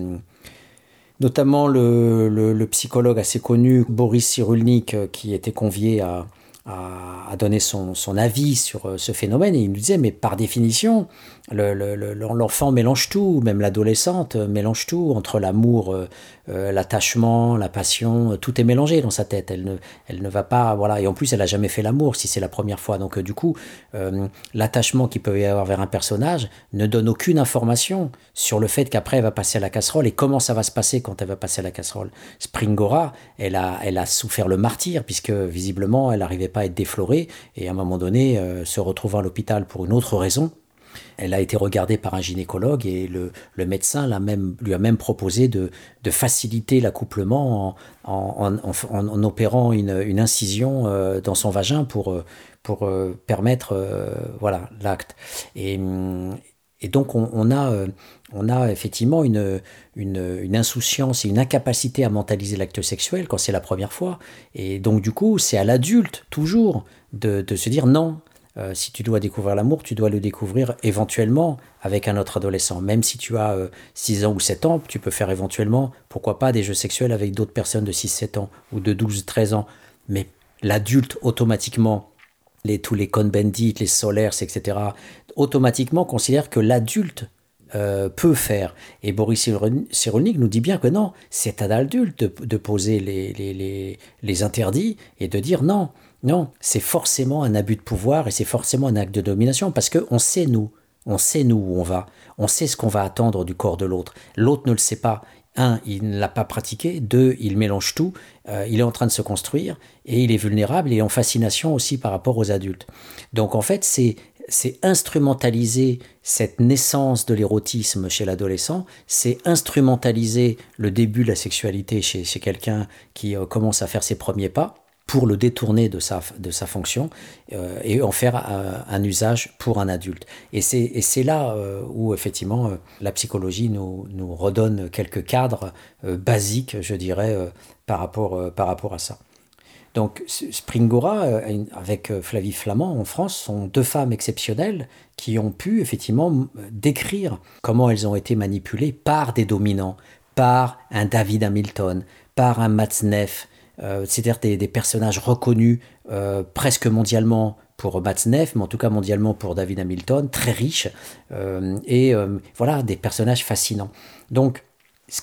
notamment le, le, le psychologue assez connu, Boris Cyrulnik, qui était convié à, à, donner son, son avis sur euh, ce phénomène. Et il nous disait, mais par définition, le- le- le- l'enfant mélange tout, même l'adolescente euh, mélange tout, entre l'amour, euh, l'attachement, la passion, euh, tout est mélangé dans sa tête. Elle ne, elle ne va pas, voilà. Et en plus, elle a jamais fait l'amour si c'est la première fois. Donc, euh, du coup, l'attachement qu'il peut y avoir vers un personnage ne donne aucune information sur le fait qu'après elle va passer à la casserole et comment ça va se passer quand elle va passer à la casserole? Springora, elle a, elle a souffert le martyr puisque visiblement elle n'arrivait pas à être déflorée et à un moment donné, se retrouvant à l'hôpital pour une autre raison, elle a été regardée par un gynécologue et le, le médecin l'a même, lui a même proposé de, de faciliter l'accouplement en, en, en, opérant une, une incision euh, dans son vagin pour, euh, pour euh, permettre voilà l'acte. Et, et donc on, a, on a effectivement une, une, une insouciance et une incapacité à mentaliser l'acte sexuel quand c'est la première fois. Et donc du coup, c'est à l'adulte toujours de, de se dire non, euh, si tu dois découvrir l'amour, tu dois le découvrir éventuellement avec un autre adolescent. Même si tu as euh, 6 ans ou 7 ans, tu peux faire éventuellement, pourquoi pas, des jeux sexuels avec d'autres personnes de 6-7 ans ou de 12-13 ans. Mais l'adulte, automatiquement, les, tous les Cohn-Bendit, les Solers, etc., automatiquement considèrent que l'adulte euh, peut faire. Et Boris Cyrul- Cyrulnik nous dit bien que non, c'est à l'adulte de, poser les interdits et de dire non, non, c'est forcément un abus de pouvoir et c'est forcément un acte de domination parce qu'on sait, nous, on sait, nous, où on va, on sait ce qu'on va attendre du corps de l'autre. L'autre ne le sait pas. Un, il ne l'a pas pratiqué. Deux, il mélange tout. Euh, il est en train de se construire et il est vulnérable et en fascination aussi par rapport aux adultes. Donc en fait, c'est c'est instrumentaliser cette naissance de l'érotisme chez l'adolescent, c'est instrumentaliser le début de la sexualité chez, chez quelqu'un qui euh, commence à faire ses premiers pas pour le détourner de sa, de sa fonction euh, et en faire un, un usage pour un adulte. Et c'est là euh, où effectivement euh, la psychologie nous, nous redonne quelques cadres euh, basiques, je dirais, euh, par, rapport, euh, par rapport à ça. Donc Springora, euh, avec euh, Flavie Flamand en France, sont deux femmes exceptionnelles qui ont pu effectivement décrire comment elles ont été manipulées par des dominants, par un David Hamilton, par un Matzneff, euh, c'est-à-dire des, des personnages reconnus euh, presque mondialement pour Matzneff, mais en tout cas mondialement pour David Hamilton, très riches, euh, et euh, voilà, des personnages fascinants. Donc,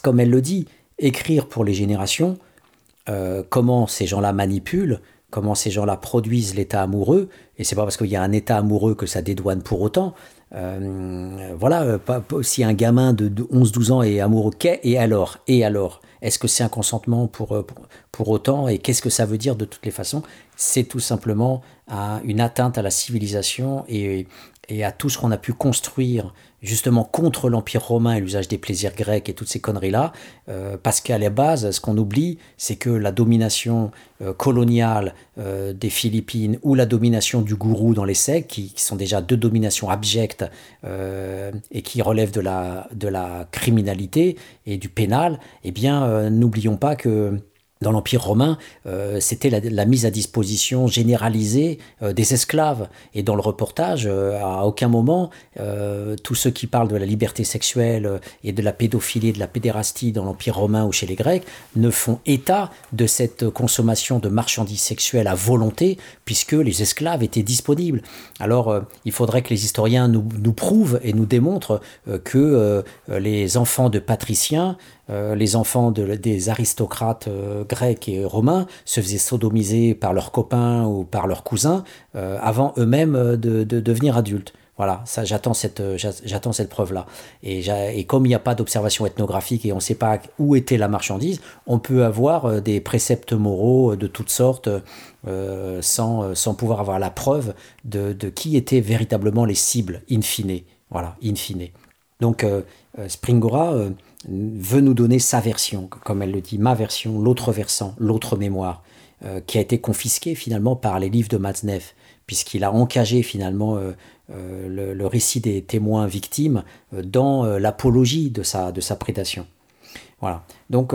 comme elle le dit, écrire pour les générations, euh, comment ces gens-là manipulent, comment ces gens-là produisent l'état amoureux, et c'est pas parce qu'il y a un état amoureux que ça dédouane pour autant. Euh, voilà, euh, si un gamin de, de 11-12 ans est amoureux, qu'est et alors Et alors Est-ce que c'est un consentement pour, euh, pour, pour autant Et qu'est-ce que ça veut dire de toutes les façons? C'est tout simplement un- une atteinte à la civilisation et, et à tout ce qu'on a pu construire justement contre l'Empire romain et l'usage des plaisirs grecs et toutes ces conneries-là, euh, parce qu'à la base, ce qu'on oublie, c'est que la domination euh, coloniale euh, des Philippines ou la domination du gourou dans les sectes, qui, qui sont déjà deux dominations abjectes et qui relèvent de la, de la criminalité et du pénal, eh bien, n'oublions pas que dans l'Empire romain, euh, c'était la, mise à disposition généralisée euh, des esclaves. Et dans le reportage, euh, à aucun moment, tous ceux qui parlent de la liberté sexuelle et de la pédophilie, de la pédérastie dans l'Empire romain ou chez les Grecs, ne font état de cette consommation de marchandises sexuelles à volonté, puisque les esclaves étaient disponibles. Alors, il faudrait que les historiens nous, nous prouvent et nous démontrent que les enfants de patriciens euh, les enfants de, des aristocrates euh, grecs et romains se faisaient sodomiser par leurs copains ou par leurs cousins euh, avant eux-mêmes de, de devenir adultes. Voilà, ça, j'attends cette, j'attends cette preuve-là. Et, et, comme il n'y a pas d'observation ethnographique et on ne sait pas où était la marchandise, on peut avoir des préceptes moraux de toutes sortes sans, sans pouvoir avoir la preuve de, de, qui étaient véritablement les cibles, in fine. Voilà, in fine. Donc, Springora veut nous donner sa version, comme elle le dit, ma version, l'autre versant, l'autre mémoire, euh, qui a été confisquée finalement par les livres de Matzneff, puisqu'il a encagé finalement euh, euh, le, récit des témoins victimes dans l'apologie de sa, de sa prédation. Voilà. Donc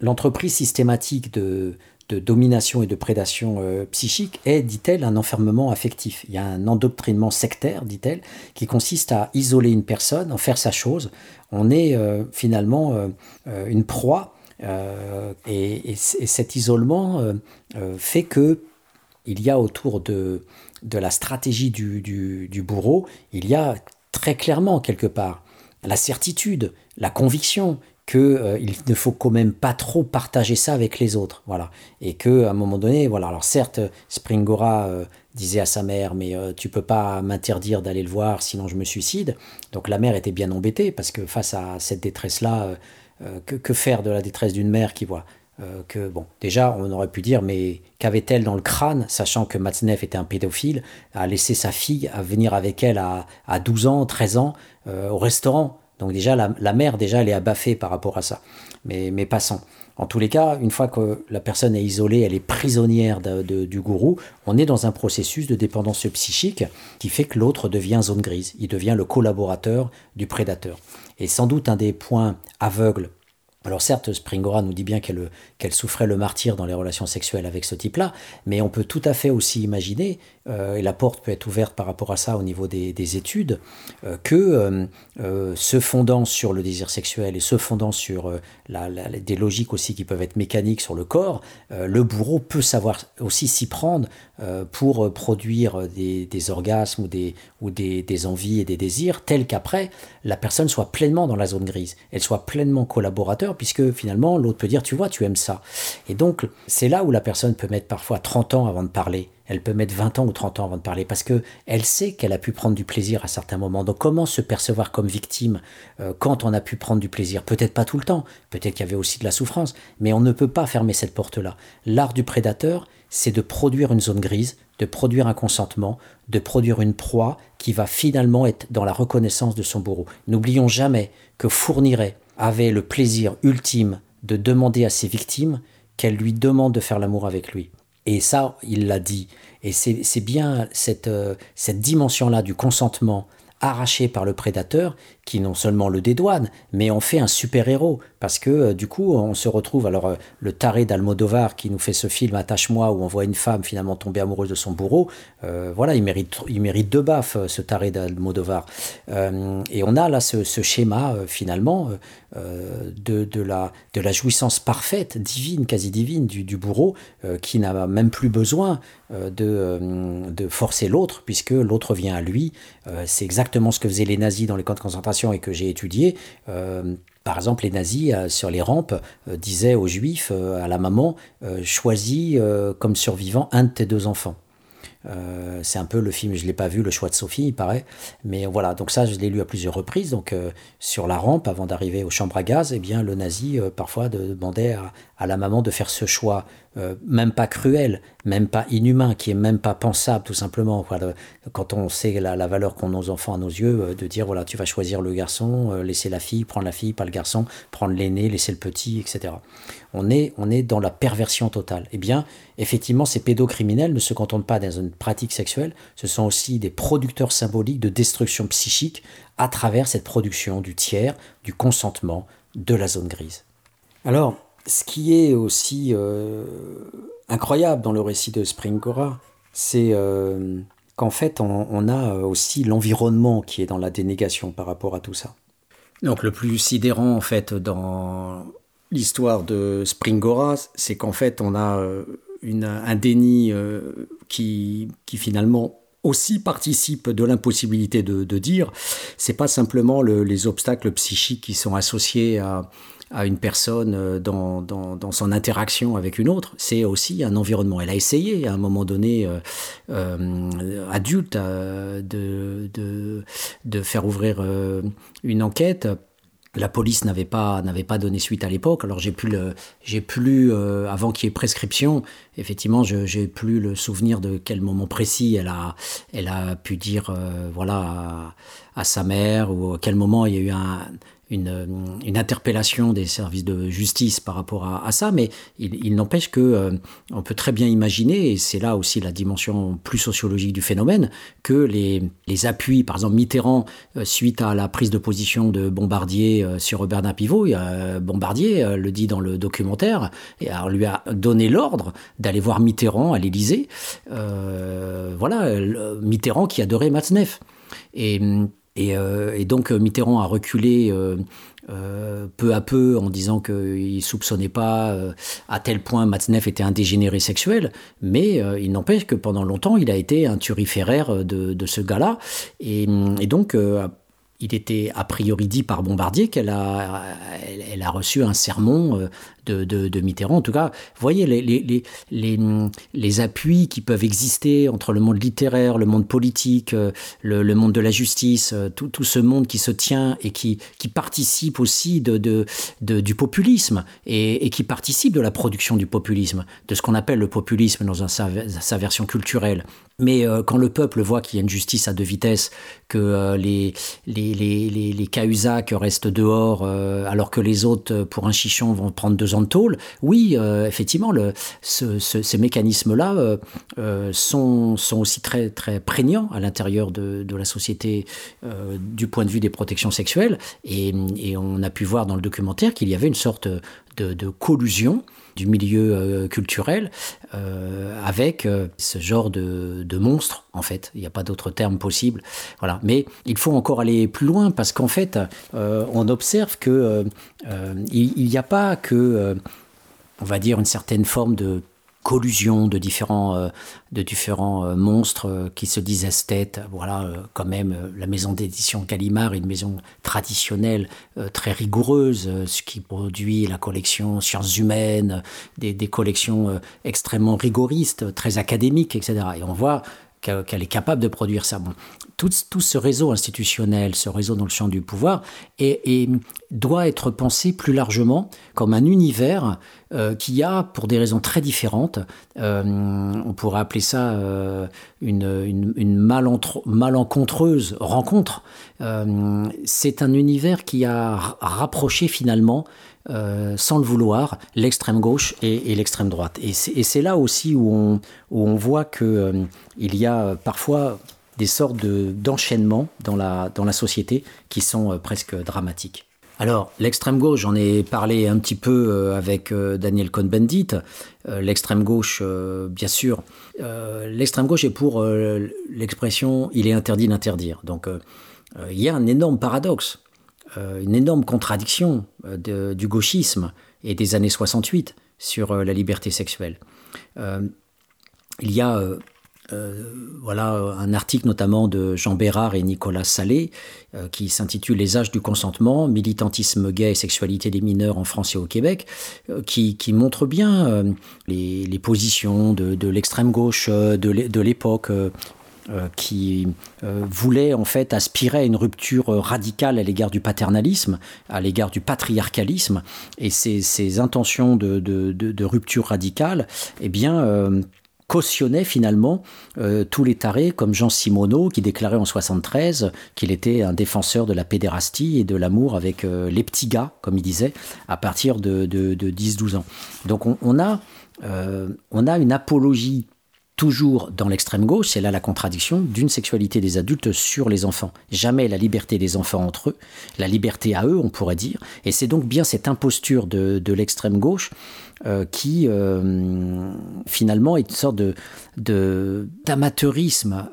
l'entreprise systématique de, de domination et de prédation euh, psychique est, dit-elle, un enfermement affectif. Il y a un endoctrinement sectaire, dit-elle, qui consiste à isoler une personne, en faire sa chose. On est euh, finalement euh, une proie et, cet isolement fait que il y a autour de, la stratégie du, du bourreau, il y a très clairement quelque part la certitude, la conviction qu'il euh, ne faut quand même pas trop partager ça avec les autres, voilà, et que à un moment donné, voilà, alors certes, Springora euh, disait à sa mère, mais euh, tu peux pas m'interdire d'aller le voir, sinon je me suicide. Donc la mère était bien embêtée parce que face à cette détresse-là, que, que, faire de la détresse d'une mère qui voit que bon, déjà on aurait pu dire, mais qu'avait-elle dans le crâne, sachant que Matzneff était un pédophile, à laisser sa fille à venir avec elle à, à 12 ans, 13 ans au restaurant donc déjà, la, mère, déjà, elle est abaffée par rapport à ça. Mais, mais passons. En tous les cas, une fois que la personne est isolée, elle est prisonnière du gourou, on est dans un processus de dépendance psychique qui fait que l'autre devient zone grise. Il devient le collaborateur du prédateur. Et sans doute un des points aveugles alors certes, Springora nous dit bien qu'elle souffrait le martyr dans les relations sexuelles avec ce type-là, mais on peut tout à fait aussi imaginer, euh, et la porte peut être ouverte par rapport à ça au niveau des, études, euh, que euh, se fondant sur le désir sexuel et se fondant sur des logiques aussi qui peuvent être mécaniques sur le corps, le bourreau peut savoir aussi s'y prendre pour produire des, orgasmes ou, des, ou des, des envies et des désirs, tels qu'après la personne soit pleinement dans la zone grise, elle soit pleinement collaborateur puisque finalement l'autre peut dire tu vois tu aimes ça. Et donc c'est là où la personne peut mettre parfois 30 ans avant de parler. Elle peut mettre 20 ans ou 30 ans avant de parler parce que elle sait qu'elle a pu prendre du plaisir à certains moments. Donc comment se percevoir comme victime euh, quand on a pu prendre du plaisir? Peut-être pas tout le temps, peut-être qu'il y avait aussi de la souffrance, mais on ne peut pas fermer cette porte-là. L'art du prédateur, c'est de produire une zone grise, de produire un consentement, de produire une proie qui va finalement être dans la reconnaissance de son bourreau. N'oublions jamais que fournirait avait le plaisir ultime de demander à ses victimes qu'elles lui demandent de faire l'amour avec lui. Et ça, il l'a dit. Et c'est bien cette, euh, cette dimension-là du consentement arraché par le prédateur qui non seulement le dédouane, mais en fait un super-héros. Parce que euh, du coup, on se retrouve, alors euh, le taré d'Almodovar qui nous fait ce film Attache-moi, où on voit une femme finalement tomber amoureuse de son bourreau, euh, voilà, il mérite, il mérite deux baffes, ce taré d'Almodovar. et on a là ce, schéma finalement de, de, la, de la jouissance parfaite, divine, quasi divine du, du bourreau, qui n'a même plus besoin de, de forcer l'autre, puisque l'autre vient à lui. C'est exactement ce que faisaient les nazis dans les camps de concentration et que j'ai étudié, euh, par exemple, les nazis euh, sur les rampes euh, disaient aux juifs, à la maman, choisis comme survivant un de tes deux enfants. c'est un peu le film, je ne l'ai pas vu, Le choix de Sophie, il paraît. Mais voilà, donc ça, je l'ai lu à plusieurs reprises. Donc sur la rampe, avant d'arriver aux chambres à gaz, eh bien, le nazi, parfois, demandait à, à, la maman de faire ce choix euh, même pas cruel, même pas inhumain, qui est même pas pensable tout simplement. quand on sait la, valeur qu'ont nos enfants à nos yeux, euh, de dire voilà, tu vas choisir le garçon, euh, laisser la fille, prendre la fille, pas le garçon, prendre l'aîné, laisser le petit, etc. On est, on est dans la perversion totale. Eh bien, effectivement, ces pédocriminels ne se contentent pas dans une pratique sexuelle, ce sont aussi des producteurs symboliques de destruction psychique à travers cette production du tiers, du consentement, de la zone grise. Alors, ce qui est aussi euh, incroyable dans le récit de Springora, c'est euh, qu'en fait, on, a aussi l'environnement qui est dans la dénégation par rapport à tout ça. Donc le plus sidérant, en fait, dans l'histoire de Springora, c'est qu'en fait, on a euh, un déni qui, qui finalement aussi participe de l'impossibilité de, de, dire. C'est pas simplement les obstacles psychiques qui sont associés à, à une personne dans, dans, son interaction avec une autre, c'est aussi un environnement. Elle a essayé à un moment donné, adulte, de, de, de, faire ouvrir une enquête la police n'avait pas n'avait pas donné suite à l'époque. Alors j'ai plus j'ai plus euh, avant qu'il y ait prescription. Effectivement, je j'ai plus le souvenir de quel moment précis elle a elle a pu dire euh, voilà à, sa mère ou à quel moment il y a eu un une, une, interpellation des services de justice par rapport à, à ça, mais il, il n'empêche que euh, on peut très bien imaginer, et c'est là aussi la dimension plus sociologique du phénomène, que les, les appuis, par exemple Mitterrand, euh, suite à la prise de position de Bombardier euh, sur Bernard Pivot, Bombardier le dit dans le documentaire, et alors lui a donné l'ordre d'aller voir Mitterrand à l'Élysée. voilà, Mitterrand qui adorait Matzneff. Et euh, et, donc euh, Mitterrand a reculé euh, peu à peu en disant qu'il ne soupçonnait pas à tel point Matzneff était un dégénéré sexuel, mais il n'empêche que pendant longtemps il a été un turiféraire de, ce gars-là. Et, donc il était a priori dit par Bombardier qu'elle a, elle, a reçu un sermon euh, de, Mitterrand. En tout cas, vous voyez les, appuis qui peuvent exister entre le monde littéraire, le monde politique, euh, le, monde de la justice, euh, tout, ce monde qui se tient et qui, participe aussi du populisme et, qui participe de la production du populisme, de ce qu'on appelle le populisme dans sa, version culturelle. Mais quand le peuple voit qu'il y a une justice à deux vitesses, que les, les restent dehors euh, alors que les autres, euh, pour un chichon, vont prendre deux ans Oui, euh, effectivement, ces mécanismes-là sont, sont aussi très, prégnants à l'intérieur de, de, la société du point de vue des protections sexuelles. Et, et, on a pu voir dans le documentaire qu'il y avait une sorte de, collusion du milieu euh, culturel euh, avec euh, ce genre de, de monstre en fait. Il n'y a pas d'autre terme possible. Voilà. Mais il faut encore aller plus loin parce qu'en fait, on observe que il n'y a pas que, on va dire, une certaine forme de collusion de différents, euh, de différents euh, monstres euh, qui se disent esthètes. Voilà, quand même, la maison d'édition Gallimard une maison traditionnelle, très rigoureuse, ce qui produit la collection sciences humaines, des, collections extrêmement rigoristes, très académiques, etc. Et on voit qu'elle est capable de produire ça. Bon, tout, tout, ce réseau institutionnel, ce réseau dans le champ du pouvoir, et, doit être pensé plus largement comme un univers euh, qui a, pour des raisons très différentes, euh, on pourrait appeler ça euh, une, malencontreuse rencontre. C'est un univers qui a rapproché finalement sans le vouloir, l'extrême gauche et, l'extrême droite. Et c'est là aussi où on, voit qu'il il y a parfois des sortes d'enchaînements dans, la, société qui sont presque dramatiques. Alors, l'extrême gauche, j'en ai parlé un petit peu avec Daniel Cohn-Bendit. L'extrême gauche, bien sûr, l'extrême gauche est pour l'expression il est interdit d'interdire. Donc, il y a un énorme paradoxe. Euh, une énorme contradiction euh, du gauchisme et des années 68 sur euh, la liberté sexuelle. il y a voilà un article notamment de Jean Bérard et Nicolas Salé qui s'intitule Les âges du consentement, militantisme gay et sexualité des mineurs en France et au Québec, qui, montre bien les, positions de, l'extrême gauche de l'époque, euh, qui euh, voulait en fait aspirer à une rupture radicale à l'égard du paternalisme, à l'égard du patriarcalisme, et ces, intentions de, rupture radicale, eh bien, euh, cautionnaient finalement tous les tarés comme Jean Simoneau qui déclarait en 73 qu'il était un défenseur de la pédérastie et de l'amour avec les petits gars, comme il disait, à partir de, 10-12 ans. Donc on, a, on a une apologie toujours dans l'extrême gauche, c'est là la contradiction d'une sexualité des adultes sur les enfants. Jamais la liberté des enfants entre eux, la liberté à eux, on pourrait dire. Et c'est donc bien cette imposture de, l'extrême gauche qui finalement est une sorte de d'amateurisme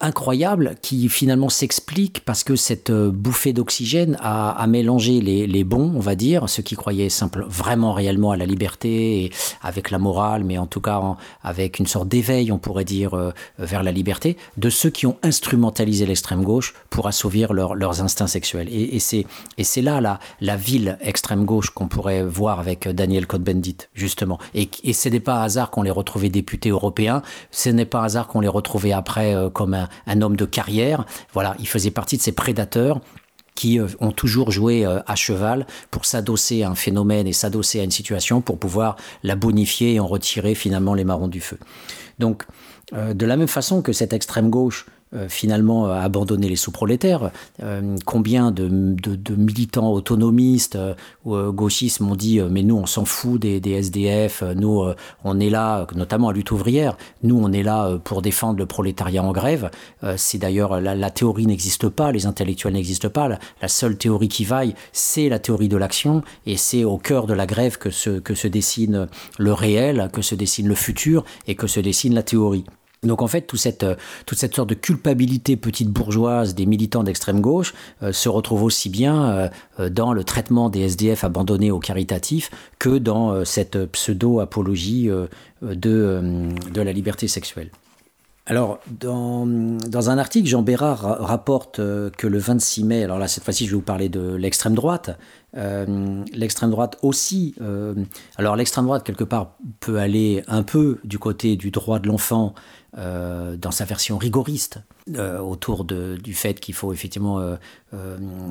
incroyable qui finalement s'explique parce que cette bouffée d'oxygène a, a, mélangé les, les, bons, on va dire, ceux qui croyaient simple, vraiment réellement à la liberté et avec la morale, mais en tout cas avec une sorte d'éveil, on pourrait dire, vers la liberté, de ceux qui ont instrumentalisé l'extrême gauche pour assouvir leurs instincts sexuels. Et, et c'est là la, la ville extrême gauche qu'on pourrait voir avec Daniel Cohn-Bendit, justement. Et, ce n'est pas hasard qu'on les retrouvait députés européens, ce n'est pas hasard qu'on les retrouvait après euh, comme un, un homme de carrière. Voilà, il faisait partie de ces prédateurs qui euh, ont toujours joué euh, à cheval pour s'adosser à un phénomène et s'adosser à une situation pour pouvoir la bonifier et en retirer finalement les marrons du feu. Donc, de la même façon que cette extrême gauche euh, finalement euh, abandonner les sous-prolétaires. Euh, combien de, militants autonomistes ou gauchistes m'ont dit mais nous on s'en fout des, SDF, nous on est là, notamment à lutte ouvrière, nous on est là pour défendre le prolétariat en grève. c'est d'ailleurs la, théorie n'existe pas, les intellectuels n'existent pas. La, seule théorie qui vaille, c'est la théorie de l'action et c'est au cœur de la grève que que se dessine le réel, que se dessine le futur et que se dessine la théorie. Donc en fait, toute cette, euh, toute cette sorte de culpabilité petite bourgeoise des militants d'extrême gauche euh, se retrouve aussi bien euh, dans le traitement des SDF abandonnés au caritatif que dans cette pseudo-apologie de, de la liberté sexuelle. Alors, dans, dans, un article, Jean Bérard rapporte que le 26 mai, alors là, cette fois-ci, je vais vous parler de l'extrême droite. l'extrême droite aussi, alors l'extrême droite, quelque part, peut aller un peu du côté du droit de l'enfant dans sa version rigoriste euh, autour de, du fait qu'il faut effectivement euh,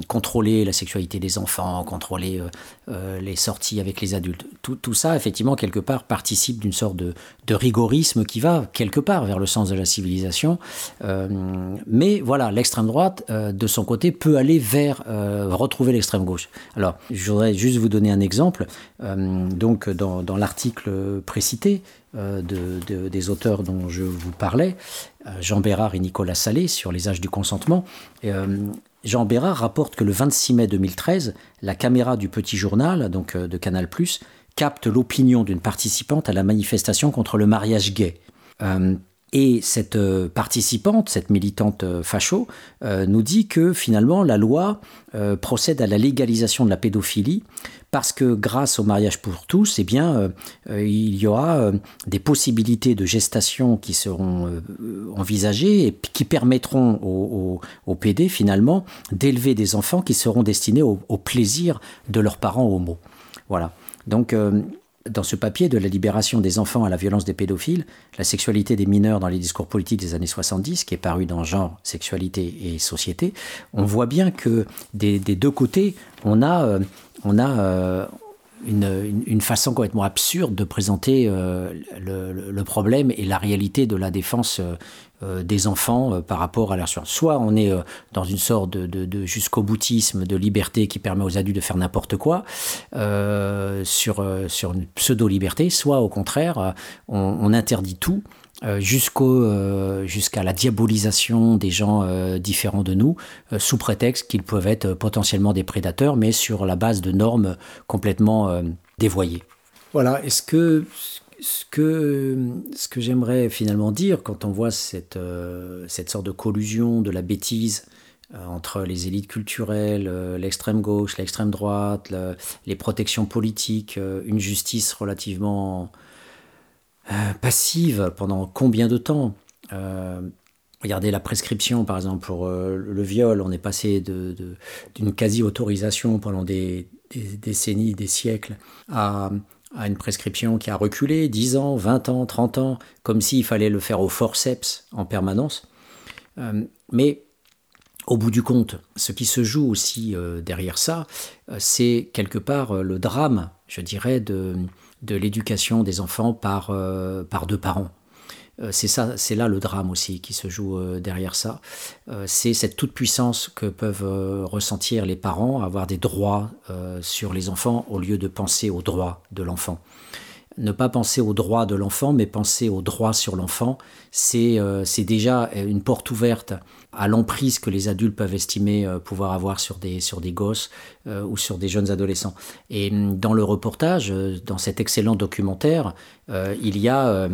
contrôler la sexualité des enfants, contrôler les sorties avec les adultes. Tout, tout, ça, effectivement, quelque part, participe d'une sorte de, de, rigorisme qui va quelque part vers le sens de la civilisation. mais voilà, l'extrême droite, de son côté, peut aller vers retrouver l'extrême gauche. Alors, je voudrais juste vous donner un exemple. donc, dans, dans l'article précité, euh, de, des auteurs dont je vous parlais, euh, Jean Bérard et Nicolas Salé, sur les âges du consentement. Euh, Jean Bérard rapporte que le 26 mai 2013, la caméra du Petit Journal, donc de Canal+, capte l'opinion d'une participante à la manifestation contre le mariage gay. Et cette participante, cette militante facho, nous dit que finalement la loi procède à la légalisation de la pédophilie parce que grâce au mariage pour tous, eh euh, euh, il y aura euh, des possibilités de gestation qui seront envisagées et qui permettront aux, PD finalement d'élever des enfants qui seront destinés au, plaisir de leurs parents homo. Voilà. Donc dans ce papier de la libération des enfants à la violence des pédophiles, la sexualité des mineurs dans les discours politiques des années 70, qui est paru dans Genre, Sexualité et Société, on voit bien que des, deux côtés, on a on a euh, une, façon complètement absurde de présenter euh, le, problème et la réalité de la défense euh, des enfants par rapport à leur science. Soit on est dans une sorte de, jusqu'au boutisme de liberté qui permet aux adultes de faire n'importe quoi sur, sur une pseudo-liberté, soit au contraire, on interdit tout euh, jusqu'au, euh, jusqu'à la diabolisation des gens euh, différents de nous, sous prétexte qu'ils peuvent être potentiellement des prédateurs, mais sur la base de normes complètement dévoyées. Voilà, est-ce que ce que, ce que j'aimerais finalement dire quand on voit cette, cette sorte de collusion de la bêtise entre les élites culturelles, l'extrême gauche, l'extrême droite, les protections politiques, une justice relativement euh, passive pendant combien de temps? Euh, Regardez la prescription, par exemple, pour euh, le viol, on est passé d'une quasi-autorisation pendant des, décennies, des siècles, à, à, une prescription qui a reculé 10 ans, 20 ans, 30 ans, comme s'il fallait le faire au forceps en permanence. mais au bout du compte, ce qui se joue aussi derrière ça, c'est quelque part le drame, je dirais, de, de l'éducation des enfants par, euh, par deux parents. Euh, c'est ça, c'est là le drame aussi qui se joue euh, derrière ça. c'est cette toute puissance que peuvent ressentir les parents, avoir des droits sur les enfants au lieu de penser aux droits de l'enfant. ne pas penser aux droits de l'enfant, mais penser aux droits sur l'enfant, c'est déjà une porte ouverte à l'emprise que les adultes peuvent estimer pouvoir avoir sur des, sur des gosses ou sur des jeunes adolescents. Et hum, dans le reportage, dans cet excellent documentaire, il y a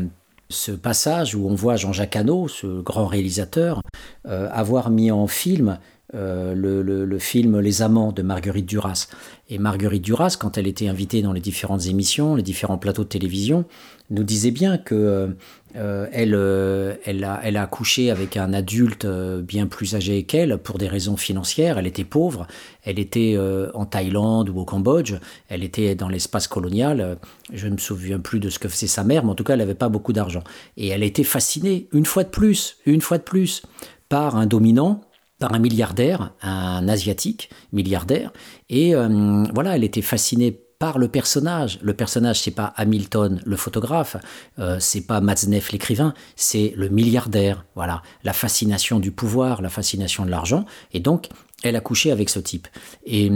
ce passage où on voit Jean-Jacques Hano, ce grand réalisateur, avoir mis en film euh, le, film Les Amants de Marguerite Duras. Et Marguerite Duras, quand elle était invitée dans les différentes émissions, les différents plateaux de télévision, nous disait bien que euh, elle, euh, elle, a, elle a accouché avec un adulte bien plus âgé qu'elle pour des raisons financières. Elle était pauvre, elle était en Thaïlande ou au Cambodge, elle était dans l'espace colonial. Je ne me souviens plus de ce que faisait sa mère, mais en tout cas, elle n'avait pas beaucoup d'argent. Et elle était fascinée, une fois de plus, une fois de plus, par un dominant par un milliardaire, un asiatique milliardaire. Et euh, voilà, elle était fascinée par le personnage. Le personnage, c'est pas Hamilton, le photographe, euh, c'est pas Matzneff, l'écrivain, c'est le milliardaire. Voilà, la fascination du pouvoir, la fascination de l'argent. Et donc, elle a couché avec ce type. Et,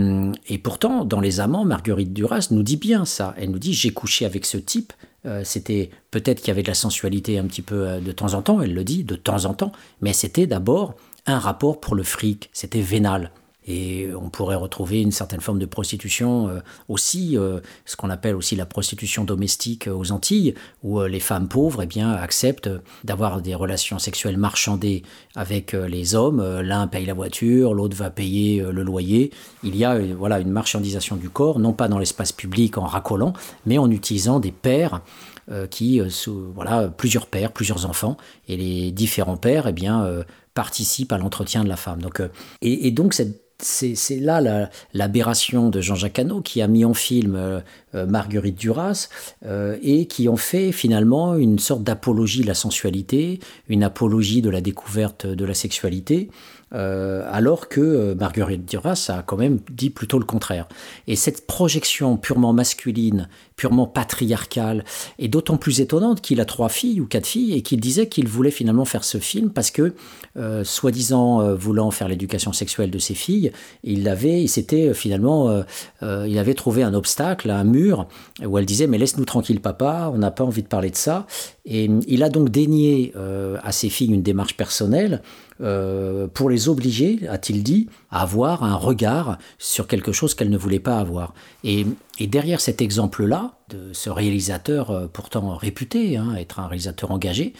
et, pourtant, dans Les Amants, Marguerite Duras nous dit bien ça. Elle nous dit J'ai couché avec ce type. Euh, c'était peut-être qu'il y avait de la sensualité un petit peu de temps en temps, elle le dit, de temps en temps, mais c'était d'abord un rapport pour le fric, c'était vénal. Et on pourrait retrouver une certaine forme de prostitution euh, aussi, euh, ce qu'on appelle aussi la prostitution domestique aux Antilles, où euh, les femmes pauvres eh bien, acceptent d'avoir des relations sexuelles marchandées avec les hommes. L'un paye la voiture, l'autre va payer le loyer. Il y a voilà, une marchandisation du corps, non pas dans l'espace public en racolant, mais en utilisant des pères qui, voilà, plusieurs pères, plusieurs enfants, et les différents pères, eh bien, participe à l'entretien de la femme. Donc, euh, et, donc c'est là l'aberration de Jean-Jacques Hano qui a mis en film euh, euh, Marguerite Duras et qui en fait finalement une sorte d'apologie de la sensualité, une apologie de la découverte de la sexualité. alors que Marguerite Duras a quand même dit plutôt le contraire. Et cette projection purement masculine purement patriarcale et d'autant plus étonnante qu'il a trois filles ou quatre filles et qu'il disait qu'il voulait finalement faire ce film parce que, euh, soi-disant euh, voulant faire l'éducation sexuelle de ses filles, il avait, il s'était euh, finalement, il avait trouvé un obstacle, un mur où elle disait mais laisse-nous tranquille papa, on n'a pas envie de parler de ça. Et il a donc dénié à ses filles une démarche personnelle pour les obliger, a-t-il dit, à avoir un regard sur quelque chose qu'elles ne voulaient pas avoir. Et et derrière cet exemple-là, de ce réalisateur euh, pourtant réputé, hein, être un réalisateur engagé,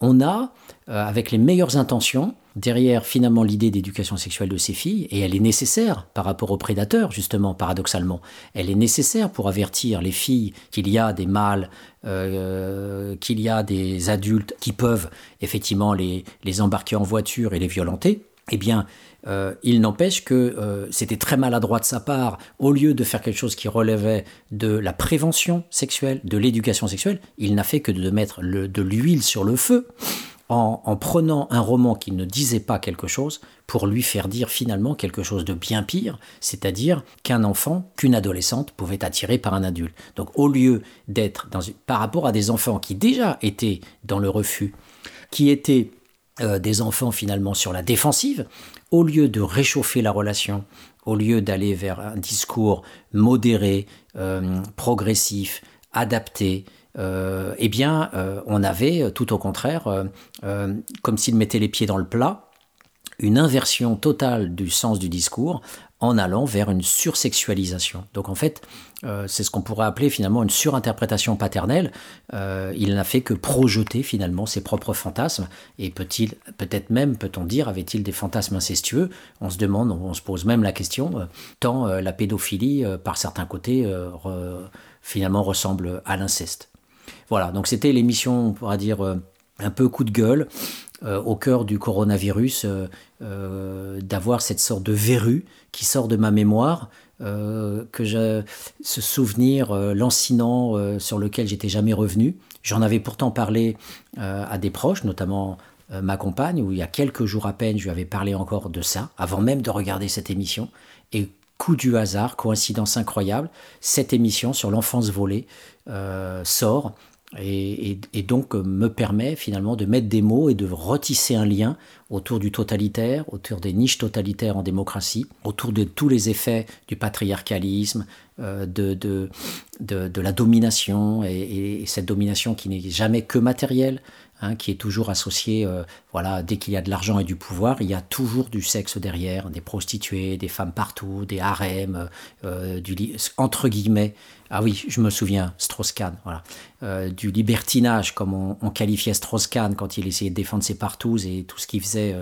on a, euh, avec les meilleures intentions, derrière finalement l'idée d'éducation sexuelle de ces filles, et elle est nécessaire par rapport aux prédateurs, justement, paradoxalement, elle est nécessaire pour avertir les filles qu'il y a des mâles, euh, qu'il y a des adultes qui peuvent effectivement les, les embarquer en voiture et les violenter, eh bien, euh, il n'empêche que euh, c'était très maladroit de sa part, au lieu de faire quelque chose qui relevait de la prévention sexuelle, de l'éducation sexuelle, il n'a fait que de mettre de l'huile sur le feu en, prenant un roman qui ne disait pas quelque chose pour lui faire dire finalement quelque chose de bien pire, c'est-à-dire qu'un enfant, qu'une adolescente pouvait attirer par un adulte. Donc au lieu d'être par rapport à des enfants qui déjà étaient dans le refus, qui étaient euh, des enfants finalement sur la défensive, au lieu de réchauffer la relation, au lieu d'aller vers un discours modéré, euh, progressif, adapté, euh, eh bien, euh, on avait tout au contraire, comme s'il mettait les pieds dans le plat, une inversion totale du sens du discours en allant vers une sursexualisation. Donc en fait, euh, c'est ce qu'on pourrait appeler finalement une surinterprétation paternelle. Euh, il n'a fait que projeter finalement ses propres fantasmes. Et peut-il, peut-être même, peut-on dire, avait-il des fantasmes incestueux? On se demande, on se pose même la question, euh, tant la pédophilie, par certains côtés, finalement ressemble à l'inceste. Voilà, donc c'était l'émission, on pourra dire, un peu coup de gueule. au cœur du coronavirus, d'avoir cette sorte de verrue qui sort de ma mémoire, euh, que je, ce souvenir euh, lancinant euh, sur lequel j'étais jamais revenu. J'en avais pourtant parlé à des proches, notamment ma compagne, où il y a quelques jours à peine, je lui avais parlé encore de ça, avant même de regarder cette émission. Et coup du hasard, coïncidence incroyable, cette émission sur l'enfance volée sort et, donc me permet finalement de mettre des mots et de retisser un lien autour du totalitaire, autour des niches totalitaires en démocratie, autour de tous les effets du patriarcalisme, de, de, de, la domination, et, cette domination qui n'est jamais que matérielle, Hein, qui est toujours associé, euh, voilà, dès qu'il y a de l'argent et du pouvoir, il y a toujours du sexe derrière, des prostituées, des femmes partout, des harems, euh, du entre guillemets. Ah oui, je me souviens, Strauss-Kahn, voilà, euh, du libertinage comme on, qualifiait Strauss-Kahn quand il essayait de défendre ses partouzes et tout ce qu'il faisait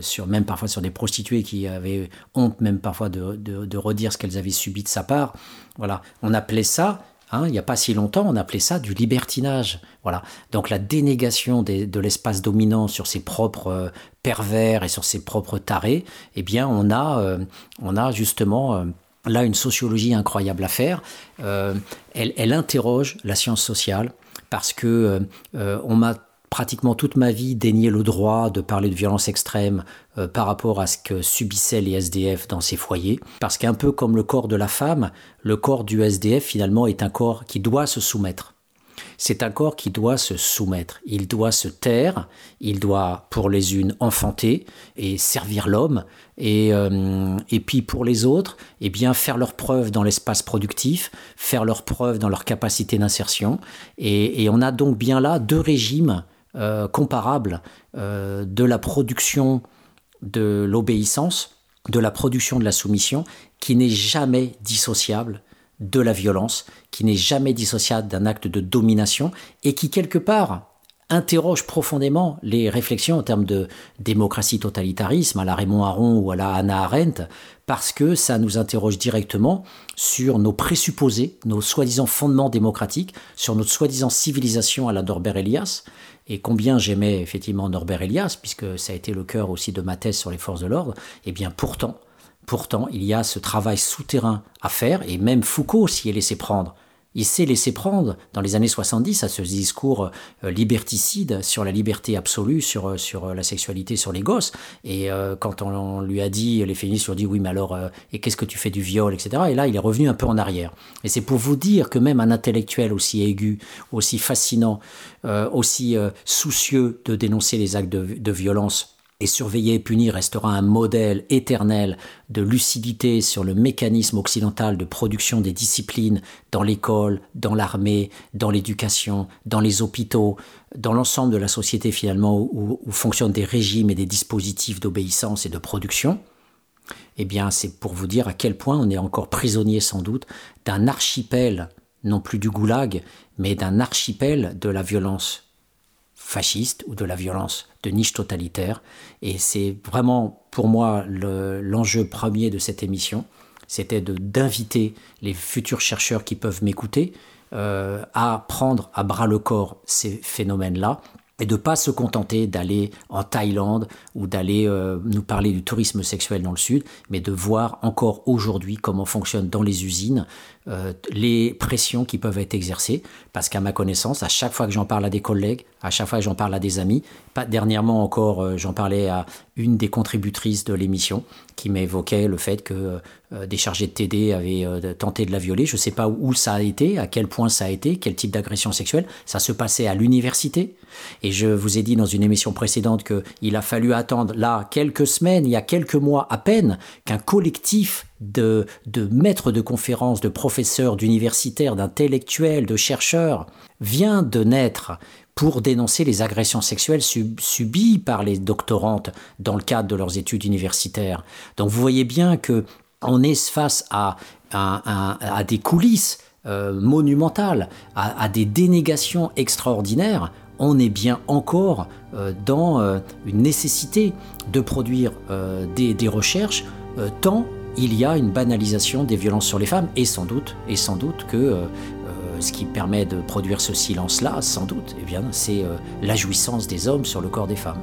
sur même parfois sur des prostituées qui avaient honte même parfois de, de, redire ce qu'elles avaient subi de sa part. Voilà, on appelait ça Hein, il n'y a pas si longtemps, on appelait ça du libertinage. Voilà. Donc la dénégation de l'espace dominant sur ses propres euh, pervers et sur ses propres tarés, eh bien, on a, euh, on a justement euh, là une sociologie incroyable à faire. Elle, elle, interroge la science sociale parce que on m'a pratiquement toute ma vie dénié le droit de parler de violence extrême euh, par rapport à ce que subissaient les SDF dans ces foyers. Parce qu'un peu comme le corps de la femme, le corps du SDF finalement est un corps qui doit se soumettre. C'est un corps qui doit se soumettre, il doit se taire, il doit pour les unes enfanter et servir l'homme, et, euh, et puis pour les autres, eh bien faire leur preuve dans l'espace productif, faire leur preuve dans leur capacité d'insertion. Et, on a donc bien là deux régimes euh, comparable euh, de la production de l'obéissance, de la production de la soumission, qui n'est jamais dissociable de la violence, qui n'est jamais dissociable d'un acte de domination, et qui quelque part interroge profondément les réflexions en termes de démocratie totalitarisme à la Raymond Aron ou à la Hannah Arendt, parce que ça nous interroge directement sur nos présupposés, nos soi-disant fondements démocratiques, sur notre soi-disant civilisation à la Norbert Elias, et combien j'aimais effectivement Norbert Elias, puisque ça a été le cœur aussi de ma thèse sur les forces de l'ordre, et eh bien pourtant, pourtant, il y a ce travail souterrain à faire, et même Foucault s'y est laissé prendre. Il s'est laissé prendre dans les années 70 à ce discours euh, liberticide sur la liberté absolue, sur, euh, euh, la sexualité, sur les gosses. Et quand on, lui a dit, les féministes lui ont dit oui, mais alors, et qu'est-ce que tu fais du viol, etc. Et là, il est revenu un peu en arrière. Et c'est pour vous dire que même un intellectuel aussi aigu, aussi fascinant, aussi soucieux de dénoncer les actes de violence, et surveiller et punir restera un modèle éternel de lucidité sur le mécanisme occidental de production des disciplines dans l'école, dans l'armée, dans l'éducation, dans les hôpitaux, dans l'ensemble de la société finalement où, fonctionnent des régimes et des dispositifs d'obéissance et de production, eh bien c'est pour vous dire à quel point on est encore prisonnier sans doute d'un archipel, non plus du goulag, mais d'un archipel de la violence fasciste ou de la violence de niche totalitaire. Et c'est vraiment pour moi l'enjeu premier de cette émission, c'était d'inviter les futurs chercheurs qui peuvent m'écouter euh, à prendre à bras le corps ces phénomènes-là et de pas se contenter d'aller en Thaïlande ou d'aller euh, nous parler du tourisme sexuel dans le sud, mais de voir encore aujourd'hui comment fonctionnent dans les usines euh, les pressions qui peuvent être exercées, parce qu'à ma connaissance, à chaque fois que j'en parle à des collègues, à chaque fois que j'en parle à des amis, pas dernièrement encore, euh, j'en parlais à une des contributrices de l'émission qui m'évoquait le fait que euh, des chargés de TD avaient tenté de la violer. Je ne sais pas où ça a été, à quel point ça a été, quel type d'agression sexuelle. Ça se passait à l'université. Et je vous ai dit dans une émission précédente qu'il a fallu attendre là quelques semaines, il y a quelques mois à peine, qu'un collectif de, maîtres de conférences, de professeurs, d'universitaires, d'intellectuels, de chercheurs, vient de naître pour dénoncer les agressions sexuelles subies par les doctorantes dans le cadre de leurs études universitaires. Donc vous voyez bien que on est face à, des coulisses euh, monumentales, à, des dénégations extraordinaires. On est bien encore euh, dans euh, une nécessité de produire des, des, recherches tant il y a une banalisation des violences sur les femmes et sans doute, et sans doute que ce qui permet de produire ce silence-là, sans doute, eh c'est euh, la jouissance des hommes sur le corps des femmes.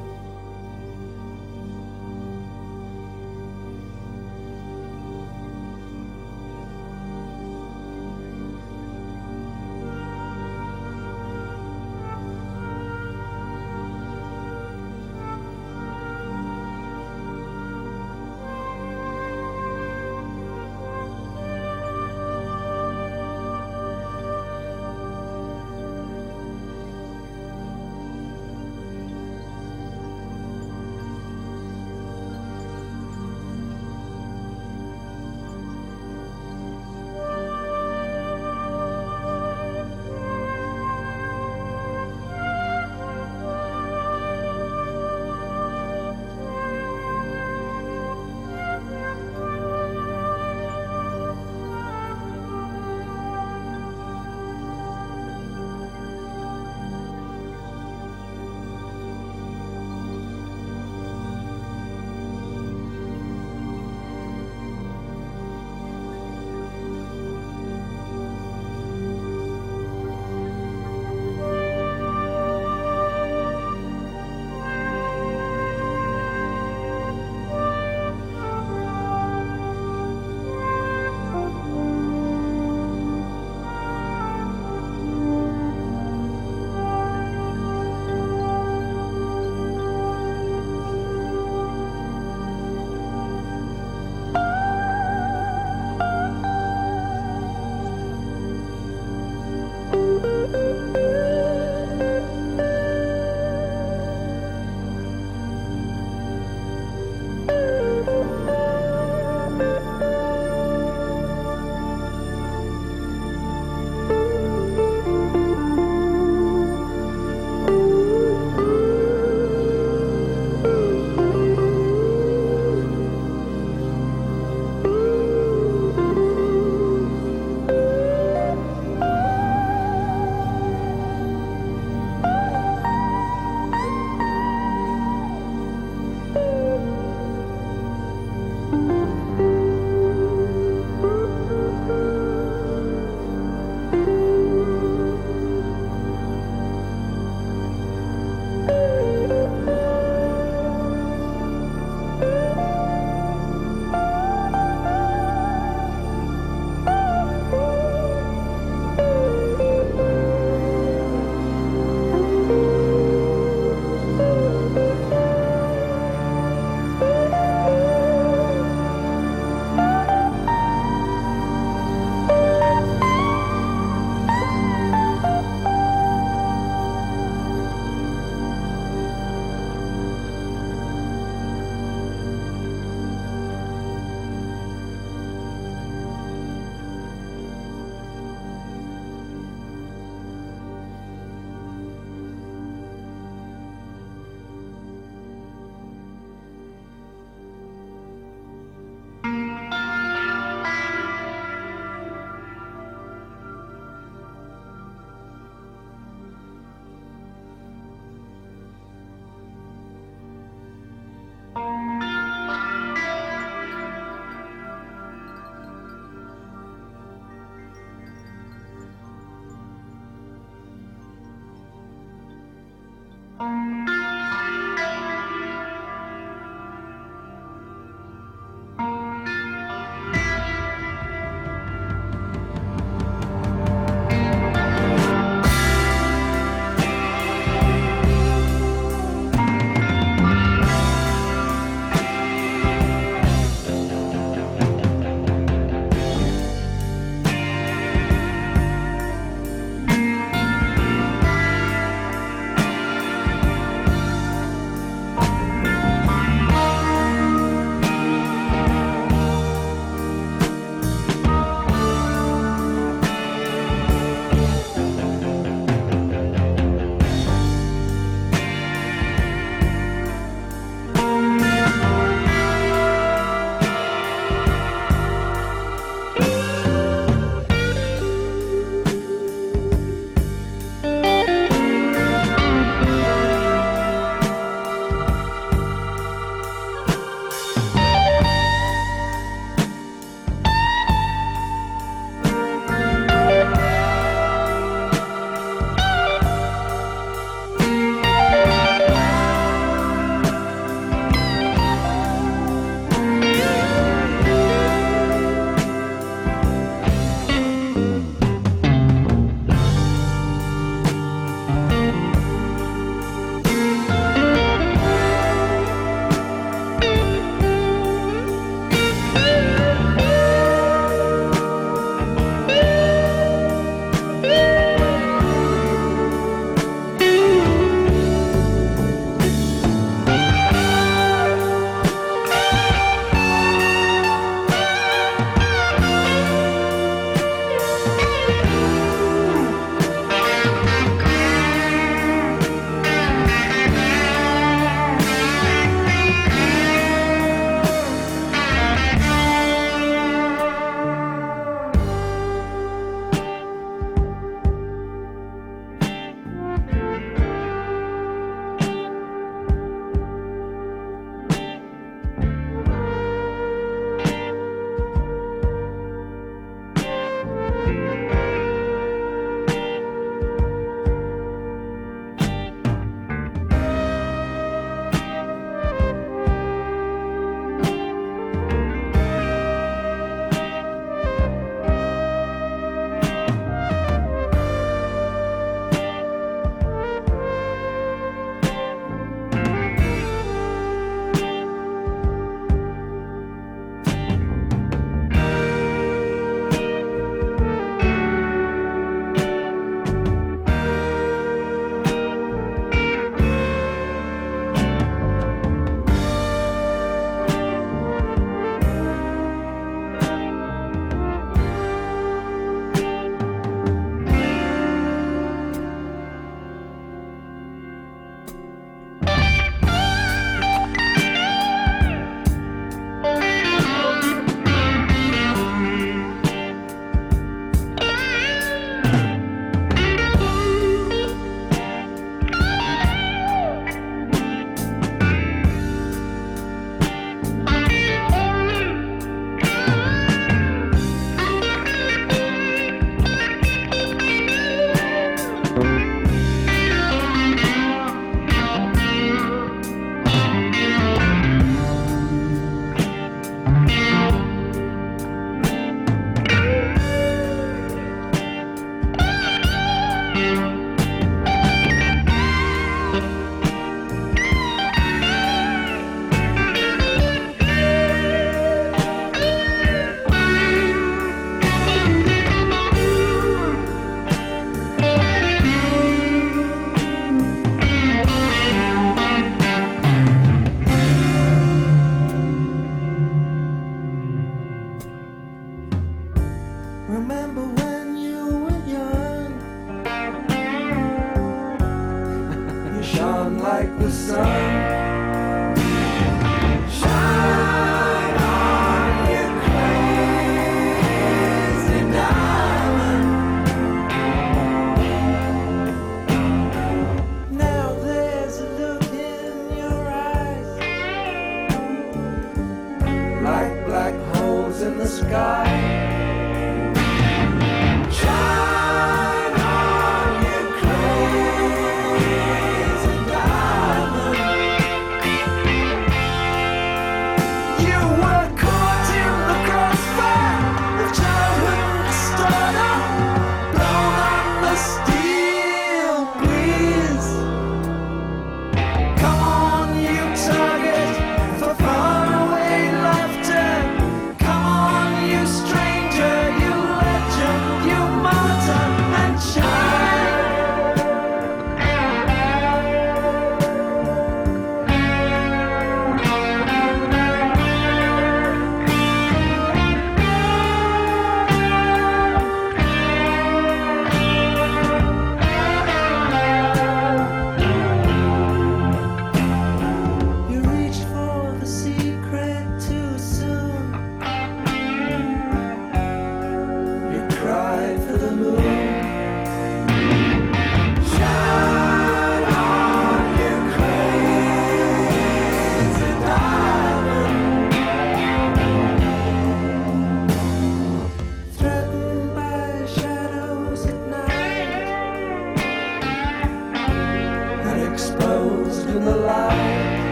exposed in the light.